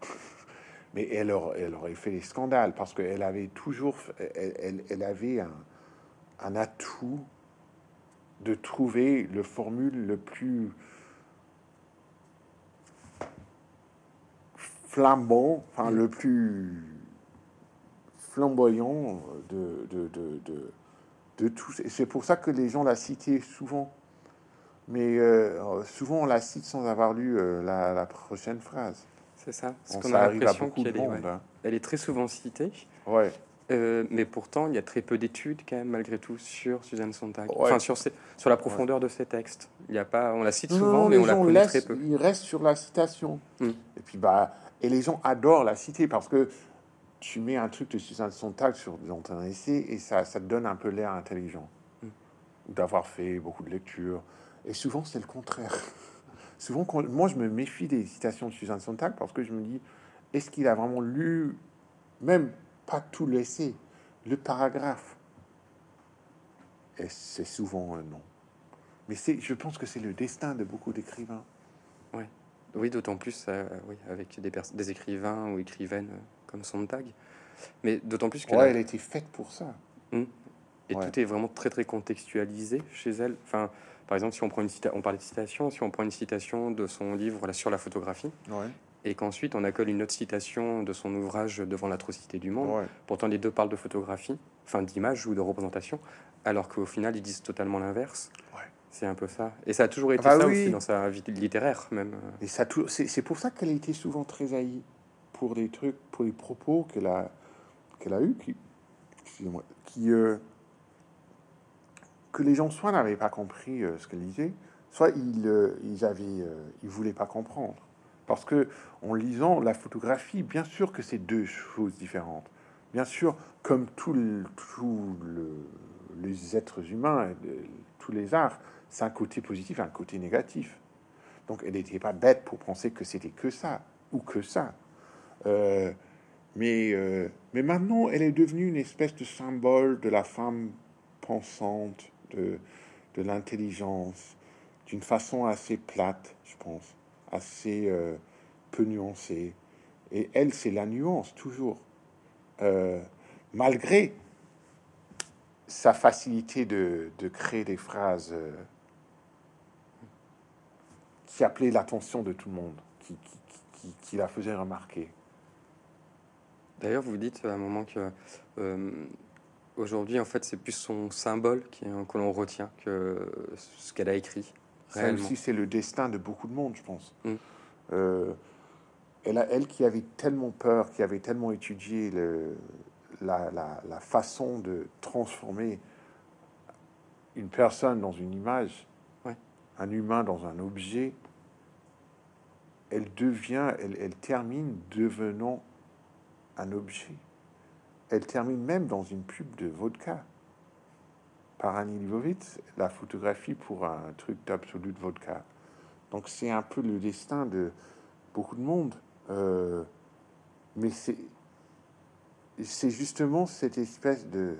mais elle aurait, fait des scandales parce qu'elle avait toujours, elle, elle, avait un, un, atout de trouver le formule le plus flambant, enfin le plus flamboyant de, de, de, de, de tous. Et c'est pour ça que les gens la citaient souvent. Mais euh, souvent on la cite sans avoir lu euh, la, la prochaine phrase. C'est ça. Parce qu'on a l'impression qu'elle est, hein. elle est très souvent citée. Ouais. Euh, mais pourtant, il y a très peu d'études quand même malgré tout sur Suzanne Sontag. Enfin, sur, sur la profondeur de ses textes. Il y a pas, on la cite souvent, mais on la connaît très peu. Il reste sur la citation. Hmm. Et puis bah, et les gens adorent la citer parce que tu mets un truc de Suzanne Sontag sur dans ton essai et ça, ça te donne un peu l'air intelligent, hmm. d'avoir fait beaucoup de lectures. Et souvent, c'est le contraire. souvent, moi, je me méfie des citations de Suzanne Sontag parce que je me dis, est-ce qu'il a vraiment lu, même pas tout l'essai, le paragraphe? Et c'est souvent un non. Mais c'est, je pense que c'est le destin de beaucoup d'écrivains. Ouais. Oui, d'autant plus euh, oui, avec des, des, écrivains ou écrivaines euh, comme Sontag. Mais d'autant plus que... Ouais, elle a été faite pour ça. Hum. Et tout est vraiment très très contextualisé chez elle. Enfin, par exemple, si on prend une citation, on parlait de citation, si on prend une citation de son livre sur la photographie, et qu'ensuite on accole une autre citation de son ouvrage devant l'atrocité du monde, pourtant les deux parlent de photographie, enfin d'image ou de représentation, alors qu'au final ils disent totalement l'inverse. C'est un peu ça. Et ça a toujours été ah bah ça aussi dans sa vie littéraire même. Et ça, c'est pour ça qu'elle a été souvent très haïe pour des trucs, pour les propos qu'elle a, qu'elle a eu, qui, qui euh, que les gens soit n'avaient pas compris euh, ce qu'elle disait, soit ils, euh, ils avaient, euh, ils voulaient pas comprendre. Parce que en lisant la photographie, bien sûr que c'est deux choses différentes. Bien sûr, comme tous les êtres humains, tous les arts, c'est un côté positif, un côté négatif. Donc elle n'était pas bête pour penser que c'était que ça ou que ça. mais, mais maintenant, elle est devenue une espèce de symbole de la femme pensante, de, l'intelligence, d'une façon assez plate, je pense, assez euh, peu nuancée. Et elle, c'est la nuance, toujours. Euh, malgré sa facilité de, créer des phrases euh, qui appelaient l'attention de tout le monde, qui, qui, la faisaient remarquer. D'ailleurs, vous dites à un moment que Aujourd'hui, en fait, c'est plus son symbole que l'on retient que ce qu'elle a écrit. Celle-ci, c'est le destin de beaucoup de monde, je pense. Mm. Euh, elle, a, elle qui avait tellement peur, qui avait tellement étudié le, la, la, façon de transformer une personne dans une image, un humain dans un objet, elle devient, elle, elle termine devenant un objet. Elle termine même dans une pub de vodka par Annie Livovitz, la photographie pour un truc d'absolu de vodka. Donc c'est un peu le destin de beaucoup de monde. Euh, mais c'est, justement cette espèce de,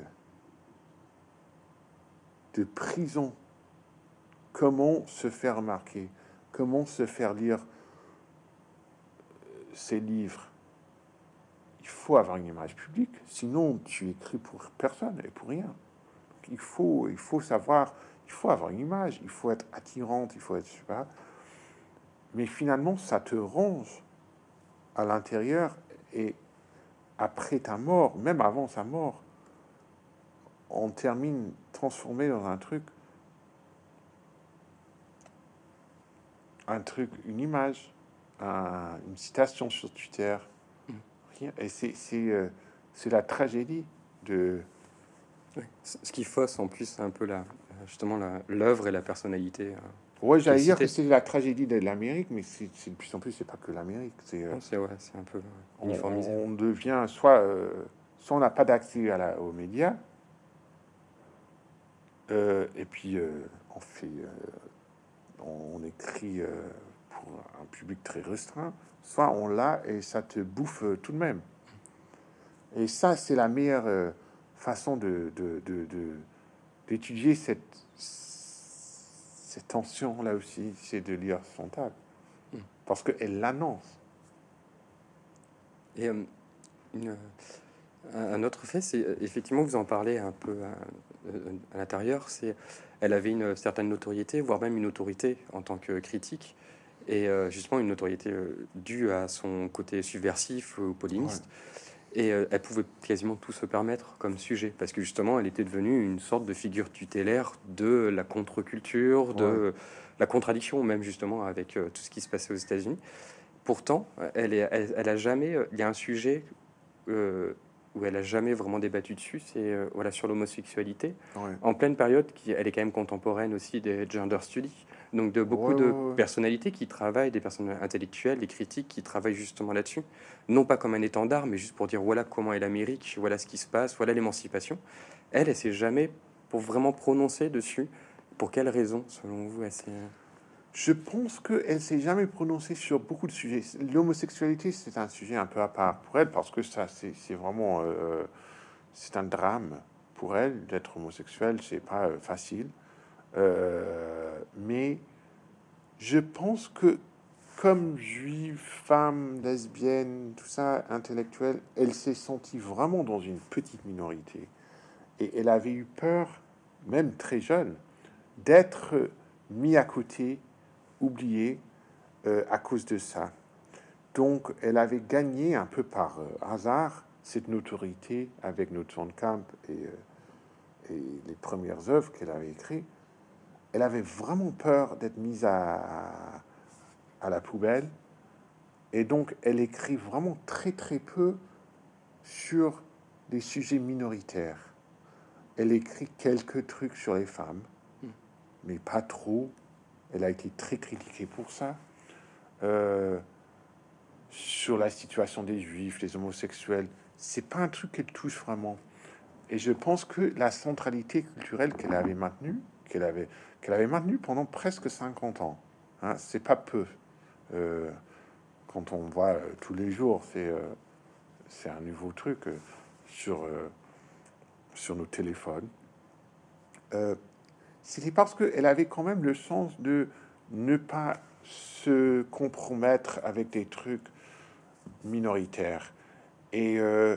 de prison. Comment se faire remarquer? Comment se faire lire ces livres? Il faut avoir une image publique, sinon tu écris pour personne et pour rien. il faut, il faut savoir, il faut avoir une image, il faut être attirante, il faut être super. Mais finalement, ça te ronge à l'intérieur et après ta mort, même avant sa mort, on termine transformé dans un truc, un truc, une image, une citation sur Twitter, et euh, c'est la tragédie de. Ce qui fausse en plus un peu la, justement l'œuvre et la personnalité. Euh, ouais, j'allais dire que c'est la tragédie de l'Amérique, mais c'est de plus en plus, c'est pas que l'Amérique. C'est euh, c'est un peu uniformisé. On, devient soit, soit on n'a pas d'accès à la, aux médias, euh, et puis euh, on fait, on, écrit pour un public très restreint, soit on l'a et ça te bouffe tout de même. Et ça, c'est la meilleure façon de, d'étudier cette, cette tension là aussi, c'est de lire son table, hmm. parce qu'elle l'annonce. Et une, un autre fait, c'est effectivement, vous en parlez un peu à, l'intérieur, c'est elle avait une certaine notoriété, voire même une autorité en tant que critique, et euh, justement une notoriété euh, due à son côté subversif ou polémiste. Et euh, elle pouvait quasiment tout se permettre comme sujet, parce que justement, elle était devenue une sorte de figure tutélaire de la contre-culture, de la contradiction, même justement avec tout ce qui se passait aux États-Unis. Pourtant, elle, est, elle, a jamais. Il y a un sujet où elle a jamais vraiment débattu dessus, c'est euh, voilà sur l'homosexualité. En pleine période, qui elle est quand même contemporaine aussi des gender studies, donc de beaucoup de personnalités qui travaillent, des personnes intellectuelles, des critiques qui travaillent justement là-dessus, non pas comme un étendard, mais juste pour dire voilà comment est l'Amérique, voilà ce qui se passe, voilà l'émancipation. Elle, elle s'est jamais pour vraiment prononcer dessus. Pour quelles raisons, selon vous, elle je pense qu'elle s'est jamais prononcée sur beaucoup de sujets. L'homosexualité, c'est un sujet un peu à part pour elle parce que ça, c'est vraiment, euh, c'est un drame pour elle d'être homosexuelle. C'est pas euh, facile, euh, mais je pense que comme juive, femme, lesbienne, tout ça, intellectuelle, elle s'est sentie vraiment dans une petite minorité et elle avait eu peur, même très jeune, d'être mis à côté oubliée euh, à cause de ça. Donc, elle avait gagné un peu par euh, hasard cette notoriété avec notre Camp et, les premières œuvres qu'elle avait écrites. Elle avait vraiment peur d'être mise à, à la poubelle. Et donc, elle écrit vraiment très très peu sur des sujets minoritaires. Elle écrit quelques trucs sur les femmes, hmm. mais pas trop elle a été très critiquée pour ça. Euh, sur la situation des juifs, des homosexuels, c'est pas un truc qu'elle touche vraiment. Et je pense que la centralité culturelle qu'elle avait maintenue, qu'elle avait, qu'elle avait maintenue pendant presque 50 ans, hein, c'est pas peu. Euh, quand on voit euh, tous les jours, c'est c'est un nouveau truc sur sur nos téléphones c'était parce qu'elle avait quand même le sens de ne pas se compromettre avec des trucs minoritaires. Et, euh,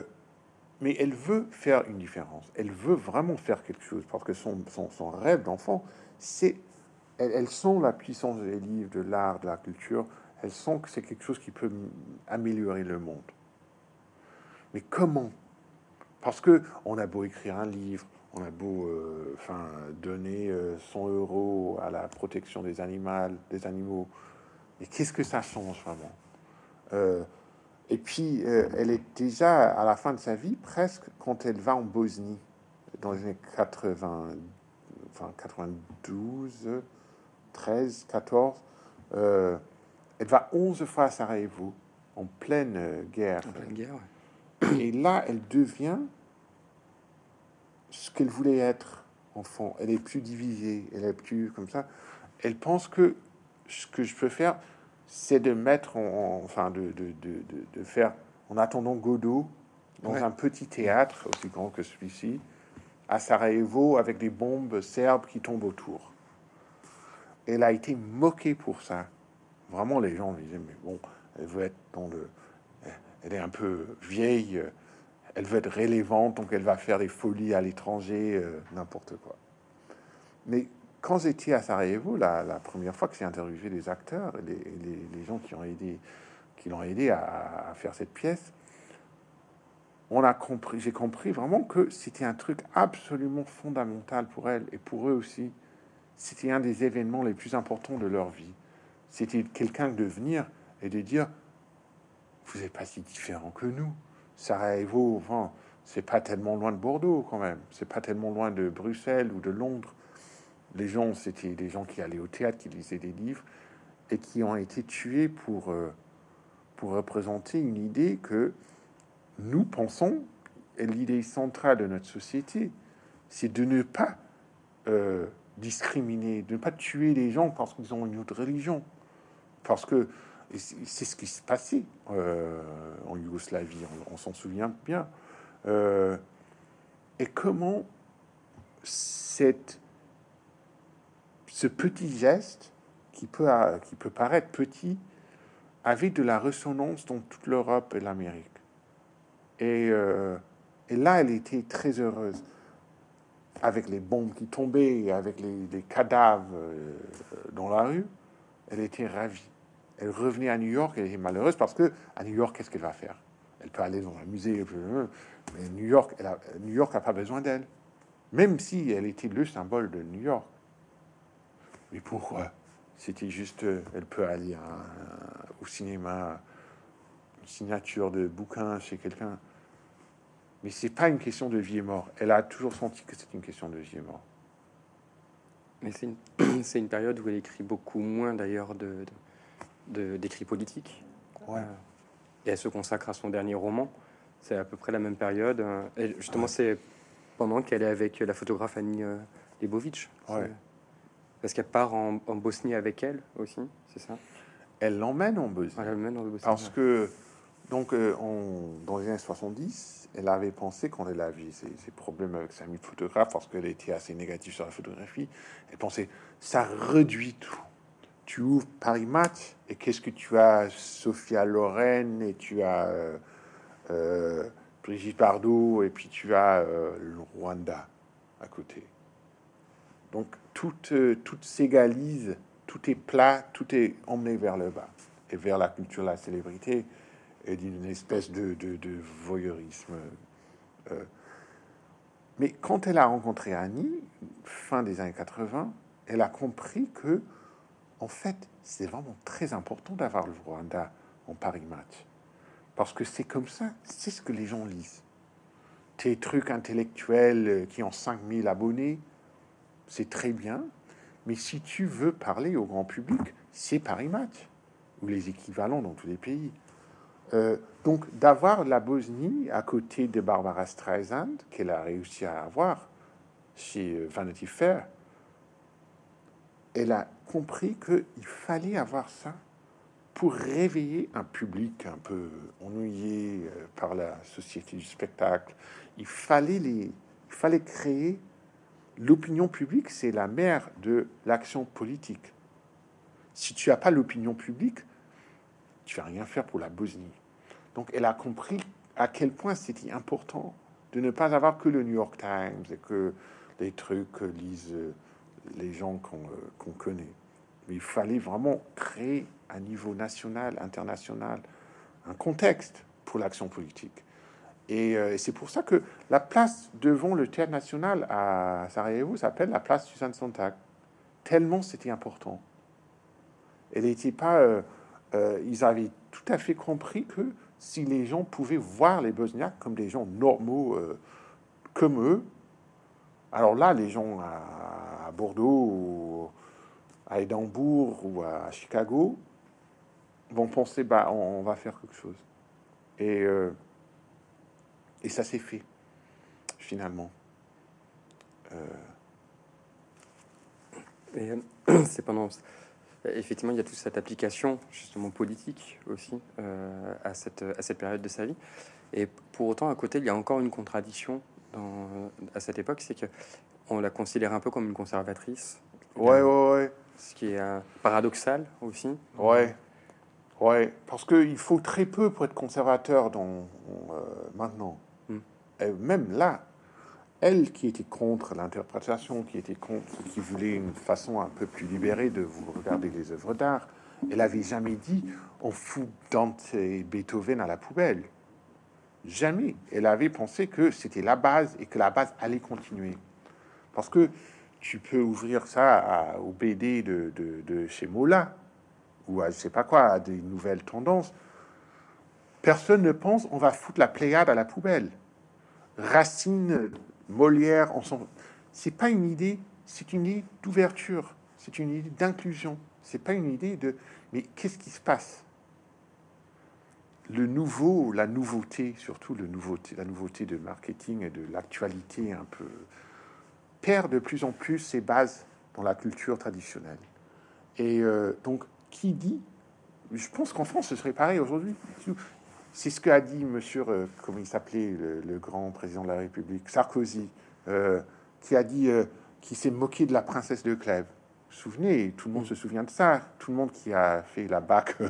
mais elle veut faire une différence. Elle veut vraiment faire quelque chose parce que son, son, rêve d'enfant, c'est. Elles, sont la puissance des livres, de l'art, de la culture. Elles sont que c'est quelque chose qui peut améliorer le monde. Mais comment? Parce que on a beau écrire un livre, on a beau euh, donner 100 euh, euros à la protection des animaux, des animaux, mais qu'est-ce que ça change vraiment? Euh, Et puis, elle est déjà à la fin de sa vie, presque, quand elle va en Bosnie, dans les années 80, enfin 92, 13, 14, elle va 11 fois à Sarajevo, en pleine guerre. En pleine guerre, Et là, elle devient ce qu'elle voulait être enfant. Elle est plus divisée, elle est plus comme ça. Elle pense que ce que je peux faire, c'est de mettre, en, enfin, de, de, de, de, faire, en attendant Godot, dans un petit théâtre aussi grand que celui-ci, à Sarajevo, avec des bombes serbes qui tombent autour. Elle a été moquée pour ça. Vraiment, les gens disaient, mais bon, elle veut être dans le... Elle est un peu vieille, elle veut être relevante, donc elle va faire des folies à l'étranger, euh, n'importe quoi. Mais quand j'étais à Sarajevo, la, première fois que j'ai interviewé les acteurs, les, les, gens qui ont aidé, l'ont aidé à, faire cette pièce, on a compris, j'ai compris vraiment que c'était un truc absolument fondamental pour elle et pour eux aussi. C'était un des événements les plus importants de leur vie. C'était quelqu'un de venir et de dire, vous n'êtes pas si différent que nous. Sarajevo, enfin, c'est pas tellement loin de Bordeaux quand même. C'est pas tellement loin de Bruxelles ou de Londres. Les gens, c'était des gens qui allaient au théâtre, qui lisaient des livres et qui ont été tués pour, euh, pour représenter une idée que nous pensons l'idée centrale de notre société, c'est de ne pas euh, discriminer, de ne pas tuer les gens parce qu'ils ont une autre religion. Parce que c'est ce qui se passait euh, en Yougoslavie, on, s'en souvient bien. Euh, et comment ce petit geste, qui peut, qui peut paraître petit, avait de la résonance dans toute l'Europe et l'Amérique? Et, et là, elle était très heureuse avec les bombes qui tombaient, avec les, cadavres euh, dans la rue, elle était ravie. Elle revenait à New York, elle était malheureuse parce que à New York, qu'est-ce qu'elle va faire? Elle peut aller dans un musée, mais New York, New York n'a pas besoin d'elle, même si elle était le symbole de New York. Mais pourquoi? C'était juste, euh, elle peut aller au cinéma, une signature de bouquin chez quelqu'un. Mais c'est pas une question de vie et mort. Elle a toujours senti que c'est une question de vie et mort. Mais c'est une, une, période où elle écrit beaucoup moins d'ailleurs de, d'écrits politiques. Ouais. Et elle se consacre à son dernier roman. C'est à peu près la même période. Et justement, c'est pendant qu'elle est avec la photographe Annie euh, Lebovitch. Ouais. Parce qu'elle part en, Bosnie avec elle aussi, c'est ça? Elle l'emmène en Bosnie. Elle l'emmène en Bosnie. Parce que, donc, euh, dans les années 70, elle avait pensé, quand elle a vu ses, problèmes avec sa amie photographe, parce qu'elle était assez négative sur la photographie, elle pensait, ça réduit tout. Tu ouvres Paris Match, et qu'est-ce que tu as Sophia Loren, et tu as euh, euh, Brigitte Bardot, et puis tu as le Rwanda à côté. Donc tout, tout s'égalise, tout est plat, tout est emmené vers le bas, et vers la culture, la célébrité et d'une espèce de, voyeurisme. Euh. mais quand elle a rencontré Annie, fin des années 80, elle a compris que, en fait, c'est vraiment très important d'avoir le Rwanda en Paris Match. Parce que c'est comme ça, c'est ce que les gens lisent. Tes trucs intellectuels qui ont 5000 abonnés, c'est très bien. Mais si tu veux parler au grand public, c'est Paris Match, ou les équivalents dans tous les pays. Euh, donc d'avoir la Bosnie à côté de Barbara Streisand, qu'elle a réussi à avoir chez euh, Vanity Fair, elle a compris qu'il fallait avoir ça pour réveiller un public un peu ennuyé euh, par la société du spectacle. Il fallait, les, il fallait créer l'opinion publique, c'est la mère de l'action politique. Si tu n'as pas l'opinion publique, tu vas rien faire pour la Bosnie. Donc elle a compris à quel point c'était important de ne pas avoir que le New York Times et que les trucs que lisent les gens qu'on euh, connaît. Mais il fallait vraiment créer à niveau national, international, un contexte pour l'action politique. Et euh, c'est pour ça que la place devant le théâtre national à Sarajevo s'appelle la place Suzanne Sontag. Tellement c'était important. Elle n'était pas. Euh, ils avaient tout à fait compris que si les gens pouvaient voir les Bosniaques comme des gens normaux euh, comme eux, alors là, les gens à, Bordeaux, ou à Édimbourg ou à Chicago vont penser, bah, on, va faire quelque chose. Et, euh, ça s'est fait, finalement. Euh... Et c'est pendant effectivement, il y a toute cette application justement politique aussi euh, à, cette, à cette période de sa vie. Et pour autant, à côté, il y a encore une contradiction dans, à cette époque, c'est que on la considère un peu comme une conservatrice. Ouais, ouais, ouais. Ce qui est euh, paradoxal aussi. Ouais, ouais. Parce qu'il faut très peu pour être conservateur dans, euh, maintenant. Hmm. Et même là, elle qui était contre l'interprétation, qui était contre, qui voulait une façon un peu plus libérée de vous regarder les œuvres d'art, elle avait jamais dit on fout Dante et Beethoven à la poubelle. Jamais. Elle avait pensé que c'était la base et que la base allait continuer. Parce que tu peux ouvrir ça au BD de, de, chez Mola ou à je sais pas quoi, à des nouvelles tendances. Personne ne pense on va foutre la Pléiade à la poubelle. Racine Molière, ensemble. C'est pas une idée, c'est une idée d'ouverture, c'est une idée d'inclusion. C'est pas une idée de mais qu'est-ce qui se passe? Le nouveau, la nouveauté, surtout le nouveauté, la nouveauté de marketing et de l'actualité un peu, perd de plus en plus ses bases dans la culture traditionnelle. Et euh, donc, qui dit Je pense qu'en France, ce serait pareil aujourd'hui. C'est ce qu'a dit monsieur, euh, comment il s'appelait, le, grand président de la République, Sarkozy, euh, qui a dit, qui s'est moqué de la princesse de Clèves. Vous vous souvenez, tout le monde se souvient de ça. Tout le monde qui a fait la bac.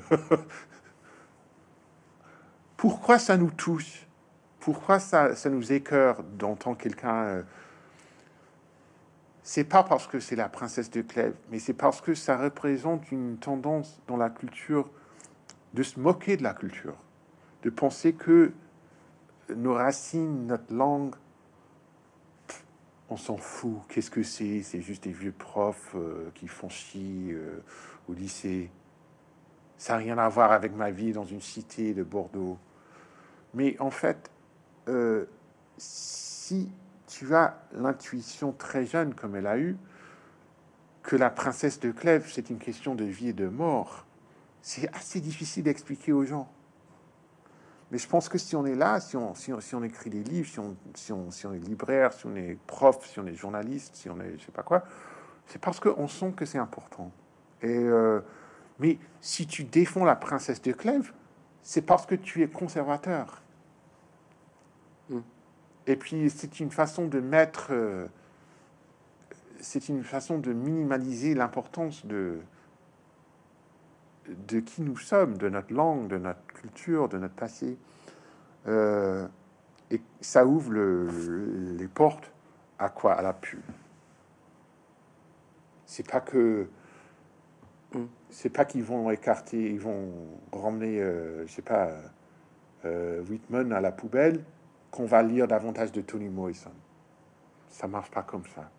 Pourquoi ça nous touche? Pourquoi ça, ça nous écœure d'entendre quelqu'un c'est pas parce que c'est la princesse de Clèves, mais c'est parce que ça représente une tendance dans la culture de se moquer de la culture, de penser que nos racines, notre langue, on s'en fout. Qu'est-ce que c'est? C'est juste des vieux profs euh, qui font chier euh, au lycée. Ça n'a rien à voir avec ma vie dans une cité de Bordeaux. Mais en fait, euh, si tu as l'intuition très jeune, comme elle a eu, que la princesse de Clèves, c'est une question de vie et de mort. C'est assez difficile d'expliquer aux gens. Mais je pense que si on est là, si on, si on, écrit des livres, si on, si, on, si on, est libraire, si on est prof, si on est journaliste, si on est je sais pas quoi, c'est parce qu'on sent que c'est important. Et euh, mais si tu défends la princesse de Clèves, c'est parce que tu es conservateur. Et puis, c'est une façon de mettre, euh, c'est une façon de minimaliser l'importance de, de qui nous sommes, de notre langue, de notre culture, de notre passé. Euh, et ça ouvre les portes à quoi? À la pub. C'est pas que c'est pas qu'ils vont écarter, ils vont ramener, euh, je sais pas, Whitman à la poubelle qu'on va lire davantage de Tony Morrison. Ça marche pas comme ça.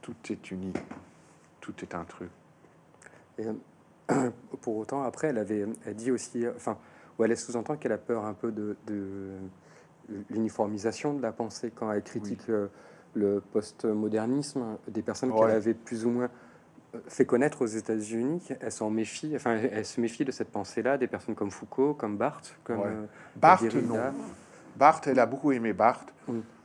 Tout est unique. Tout est un truc. Et, euh, pour autant, après, elle avait elle dit aussi, enfin, ou elle sous-entend qu'elle a peur un peu de, l'uniformisation de la pensée quand elle critique euh, le postmodernisme des personnes qu'elle avait plus ou moins euh, fait connaître aux États-Unis, elle s'en méfie, enfin, elle se méfie de cette pensée-là, des personnes comme Foucault, comme Barthes, comme Barthes, non. Barthes, elle a beaucoup aimé Barthes.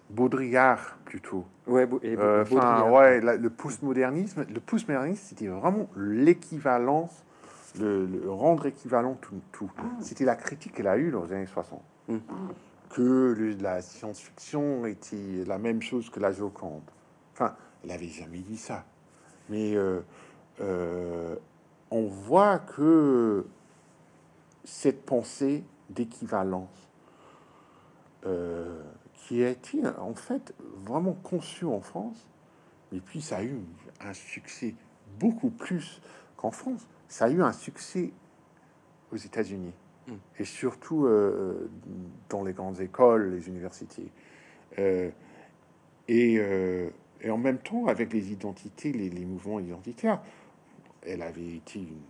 Baudrillard plutôt. Ouais, euh, ouais, le postmodernisme, le postmodernisme, c'était vraiment l'équivalence, le, rendre équivalent tout. tout. C'était la critique qu'elle a eue dans les années 60. Mm. Que la science-fiction était la même chose que la Joconde. Enfin, elle avait jamais dit ça. Mais euh, euh, on voit que cette pensée d'équivalence euh, qui a été en fait vraiment conçu en France, et puis ça a eu un succès beaucoup plus qu'en France. Ça a eu un succès aux États-Unis mm. et surtout euh, dans les grandes écoles, les universités. Euh, et, et, en même temps, avec les identités, les, les, mouvements identitaires, elle avait été une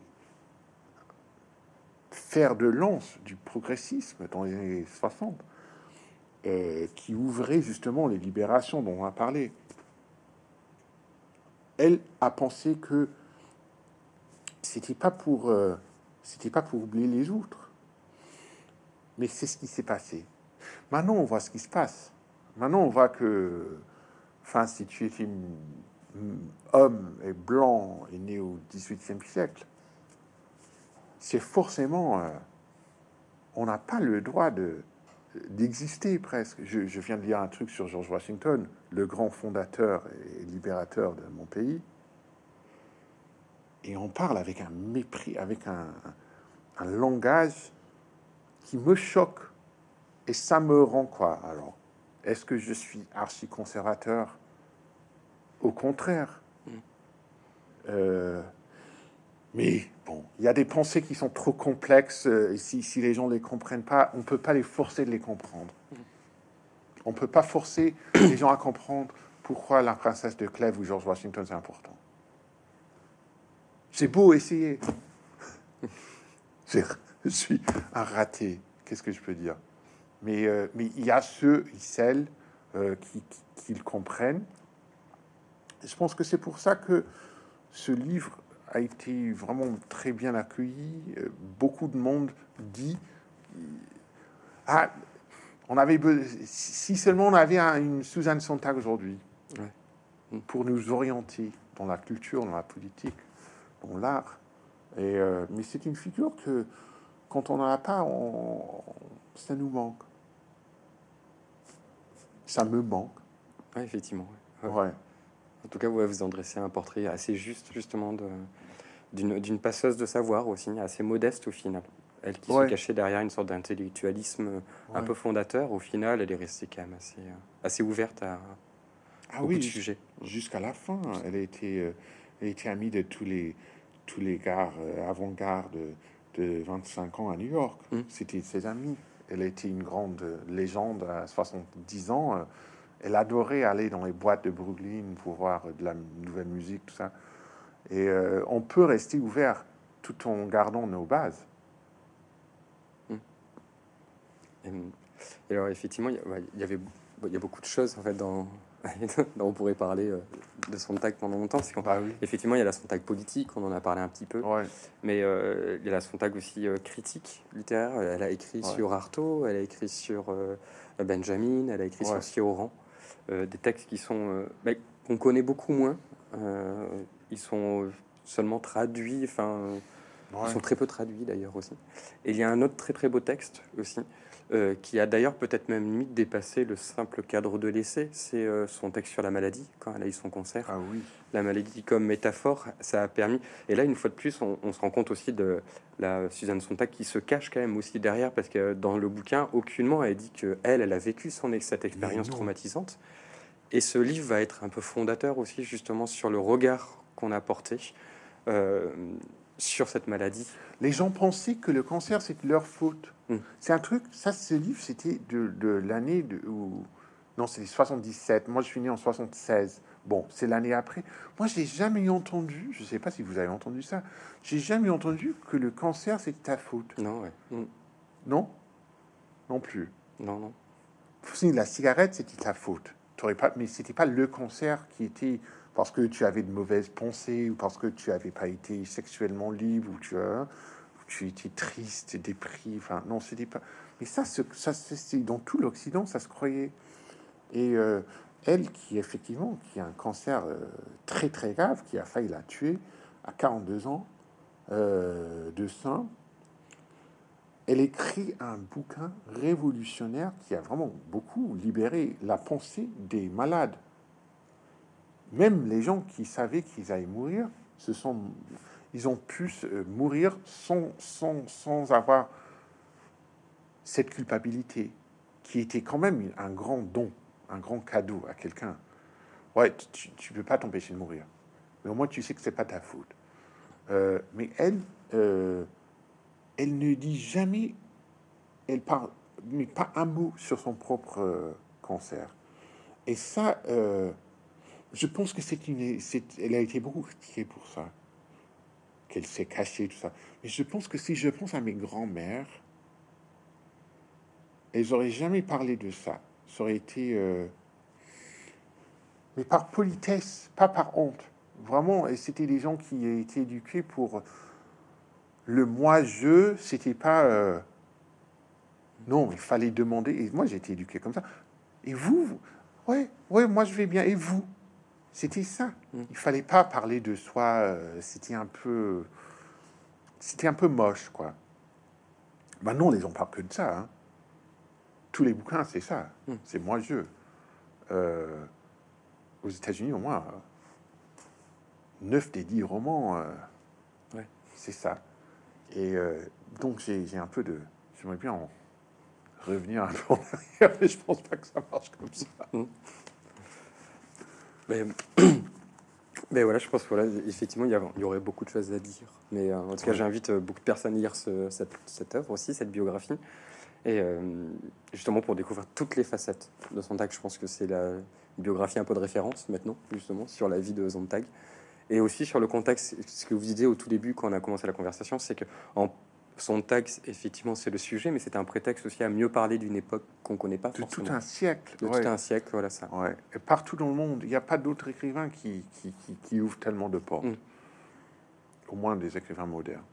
fer de lance du progressisme dans les années 60. Euh, qui ouvrait justement les libérations dont on a parlé. Elle a pensé que c'était pas pour euh, c'était pas pour oublier les autres, mais c'est ce qui s'est passé. Maintenant, on voit ce qui se passe. Maintenant, on voit que, enfin, si tu es homme et blanc et né au XVIIIe siècle, c'est forcément, euh, on n'a pas le droit de d'exister presque. Je, viens de lire un truc sur George Washington, le grand fondateur et libérateur de mon pays. Et on parle avec un mépris, avec un, un langage qui me choque. Et ça me rend quoi alors? Est-ce que je suis archi-conservateur? Au contraire. Mm. Euh, mais bon, il y a des pensées qui sont trop complexes. Euh, et si, si, les gens ne les comprennent pas, on ne peut pas les forcer de les comprendre. On ne peut pas forcer les gens à comprendre pourquoi la princesse de Clèves ou George Washington c'est important. C'est beau essayer. Je suis un raté. Qu'est-ce que je peux dire? Mais, euh, mais il y a ceux et celles euh, qui, qui, le comprennent. Je pense que c'est pour ça que ce livre a été vraiment très bien accueilli. Euh, beaucoup de monde dit Ah, on avait si seulement on avait un- une Suzanne Sontag aujourd'hui Ouais. Pour nous orienter dans la culture, dans la politique, dans l'art. Et euh, mais c'est une figure que quand on n'en a pas, on, ça nous manque. Ça me manque. Ouais, effectivement. ouais. En tout cas, ouais, vous en dressez un portrait assez juste, justement, d'une passeuse de savoir aussi, assez modeste au final. Elle qui Ouais. se cachait derrière une sorte d'intellectualisme un peu fondateur, au final, elle est restée quand même assez, euh, assez ouverte à Ah oui, jusqu'à la fin. Elle a été, euh, elle a été amie de tous les, tous les gars euh, avant-garde de, de 25 ans à New York. Mm. C'était ses amis. Elle été une grande euh, légende à 70 ans. Euh, Elle adorait aller dans les boîtes de Brooklyn pour voir de la nouvelle musique, tout ça. Et euh, on peut rester ouvert tout en gardant nos bases. Et, et alors, effectivement, il y, avait il y a beaucoup de choses, en fait, dans, on pourrait parler euh, de Sontag pendant longtemps. Bah oui. Effectivement, il y a la Sontag politique, on en a parlé un petit peu. Ouais. Mais euh, il y a la Sontag aussi euh, critique littéraire. Elle a écrit Ouais. sur Artaud, elle a écrit sur euh, Benjamin, elle a écrit Ouais. sur Sioran. Euh, des textes qui sont qu'on connaît beaucoup moins. Ils sont seulement traduits, enfin, ils sont très peu traduits d'ailleurs aussi. Et il y a un autre très très beau texte aussi, euh, qui a d'ailleurs peut-être même limite dépassé le simple cadre de l'essai. C'est euh, son texte sur la maladie, quand elle a eu son concert Ah oui. la maladie comme métaphore, ça a permis. Et là, une fois de plus, on, on se rend compte aussi de la Suzanne Sontag qui se cache quand même aussi derrière, parce que dans le bouquin, aucunement elle dit que elle, elle a vécu son cette expérience traumatisante. Et ce livre va être un peu fondateur aussi justement sur le regard qu'on a porté euh, sur cette maladie. Les gens pensaient que le cancer, c'était leur faute. Mm. C'est un truc, ça, ce livre, c'était de, de l'année de, où... Non, c'est 77. Moi, je suis né en 76. Bon, c'est l'année après. Moi, j'ai jamais entendu, je sais pas si vous avez entendu ça, j'ai jamais entendu que le cancer, c'était ta faute. Non, ouais. Mm. Non? Non plus. Non, non. Si la cigarette, c'était ta faute. Pas, mais c'était pas le cancer qui était parce que tu avais de mauvaises pensées ou parce que tu avais pas été sexuellement libre ou tu ou tu étais triste, déprimé. Enfin, non, c'était pas. Mais ça, ça, c'est c'est- dans tout l'Occident, ça se croyait. Et euh, elle, qui effectivement, qui a un cancer euh, très très grave, qui a failli la tuer à 42 ans euh, de sein, elle écrit un bouquin révolutionnaire qui a vraiment beaucoup libéré la pensée des malades. Même les gens qui savaient qu'ils allaient mourir, se sont, ils ont pu euh, mourir sans, sans, sans avoir cette culpabilité, qui était quand même un grand don, un grand cadeau à quelqu'un. Ouais, tu, tu peux pas t'empêcher de mourir, mais au moins tu sais que c'est pas ta faute. Euh, mais elle, euh, elle ne dit jamais, elle parle, mais pas un mot sur son propre cancer. Et ça, je pense que c'est une, elle a été beaucoup critiquée pour ça, qu'elle s'est cachée tout ça. Mais je pense que si je pense à mes grands-mères, elles n'auraient jamais parlé de ça. Ça aurait été, euh, mais par politesse, pas par honte. Vraiment, et c'était des gens qui étaient éduqués pour le moi-je, c'était pas. euh, non, il fallait demander. Et moi, j'ai été éduqué comme ça. Et vous, vous Ouais, ouais, moi, je vais bien. Et vous? C'était ça. Mm. Il fallait pas parler de soi. euh, c'était un peu. C'était un peu moche, quoi. Maintenant, les gens parlent que de ça. hein. Tous les bouquins, c'est ça. Mm. C'est moi-je. Euh, aux États-Unis, au moins, euh, 9 des 10 romans, euh, Ouais. c'est ça. Et donc, j'ai un peu de. J'aimerais bien en revenir un peu en arrière, mais je pense pas que ça marche comme ça. Mais, mais voilà, je pense voilà, effectivement, il y, a- il y aurait beaucoup de choses à dire. Mais euh, en tout cas, Ouais. j'invite euh, beaucoup de personnes à lire ce- cette, cette œuvre aussi, cette biographie. Et euh, justement, pour découvrir toutes les facettes de Sontag, je pense que c'est la biographie un peu de référence maintenant, justement, sur la vie de Sontag. Et aussi sur le contexte, ce que vous disiez au tout début quand on a commencé la conversation, c'est que en Sontag, effectivement, c'est le sujet, mais c'est un prétexte aussi à mieux parler d'une époque qu'on connaît pas De tout un siècle. de ouais. tout un siècle, voilà ça. Ouais. Et partout dans le monde, il n'y a pas d'autres écrivains qui, qui, qui, qui ouvrent tellement de portes. Mm. Au moins des écrivains modernes.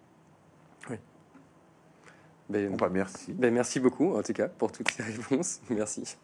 Ben, Bon, bah, merci. ben, merci beaucoup, en tout cas, pour toutes ces réponses. Merci.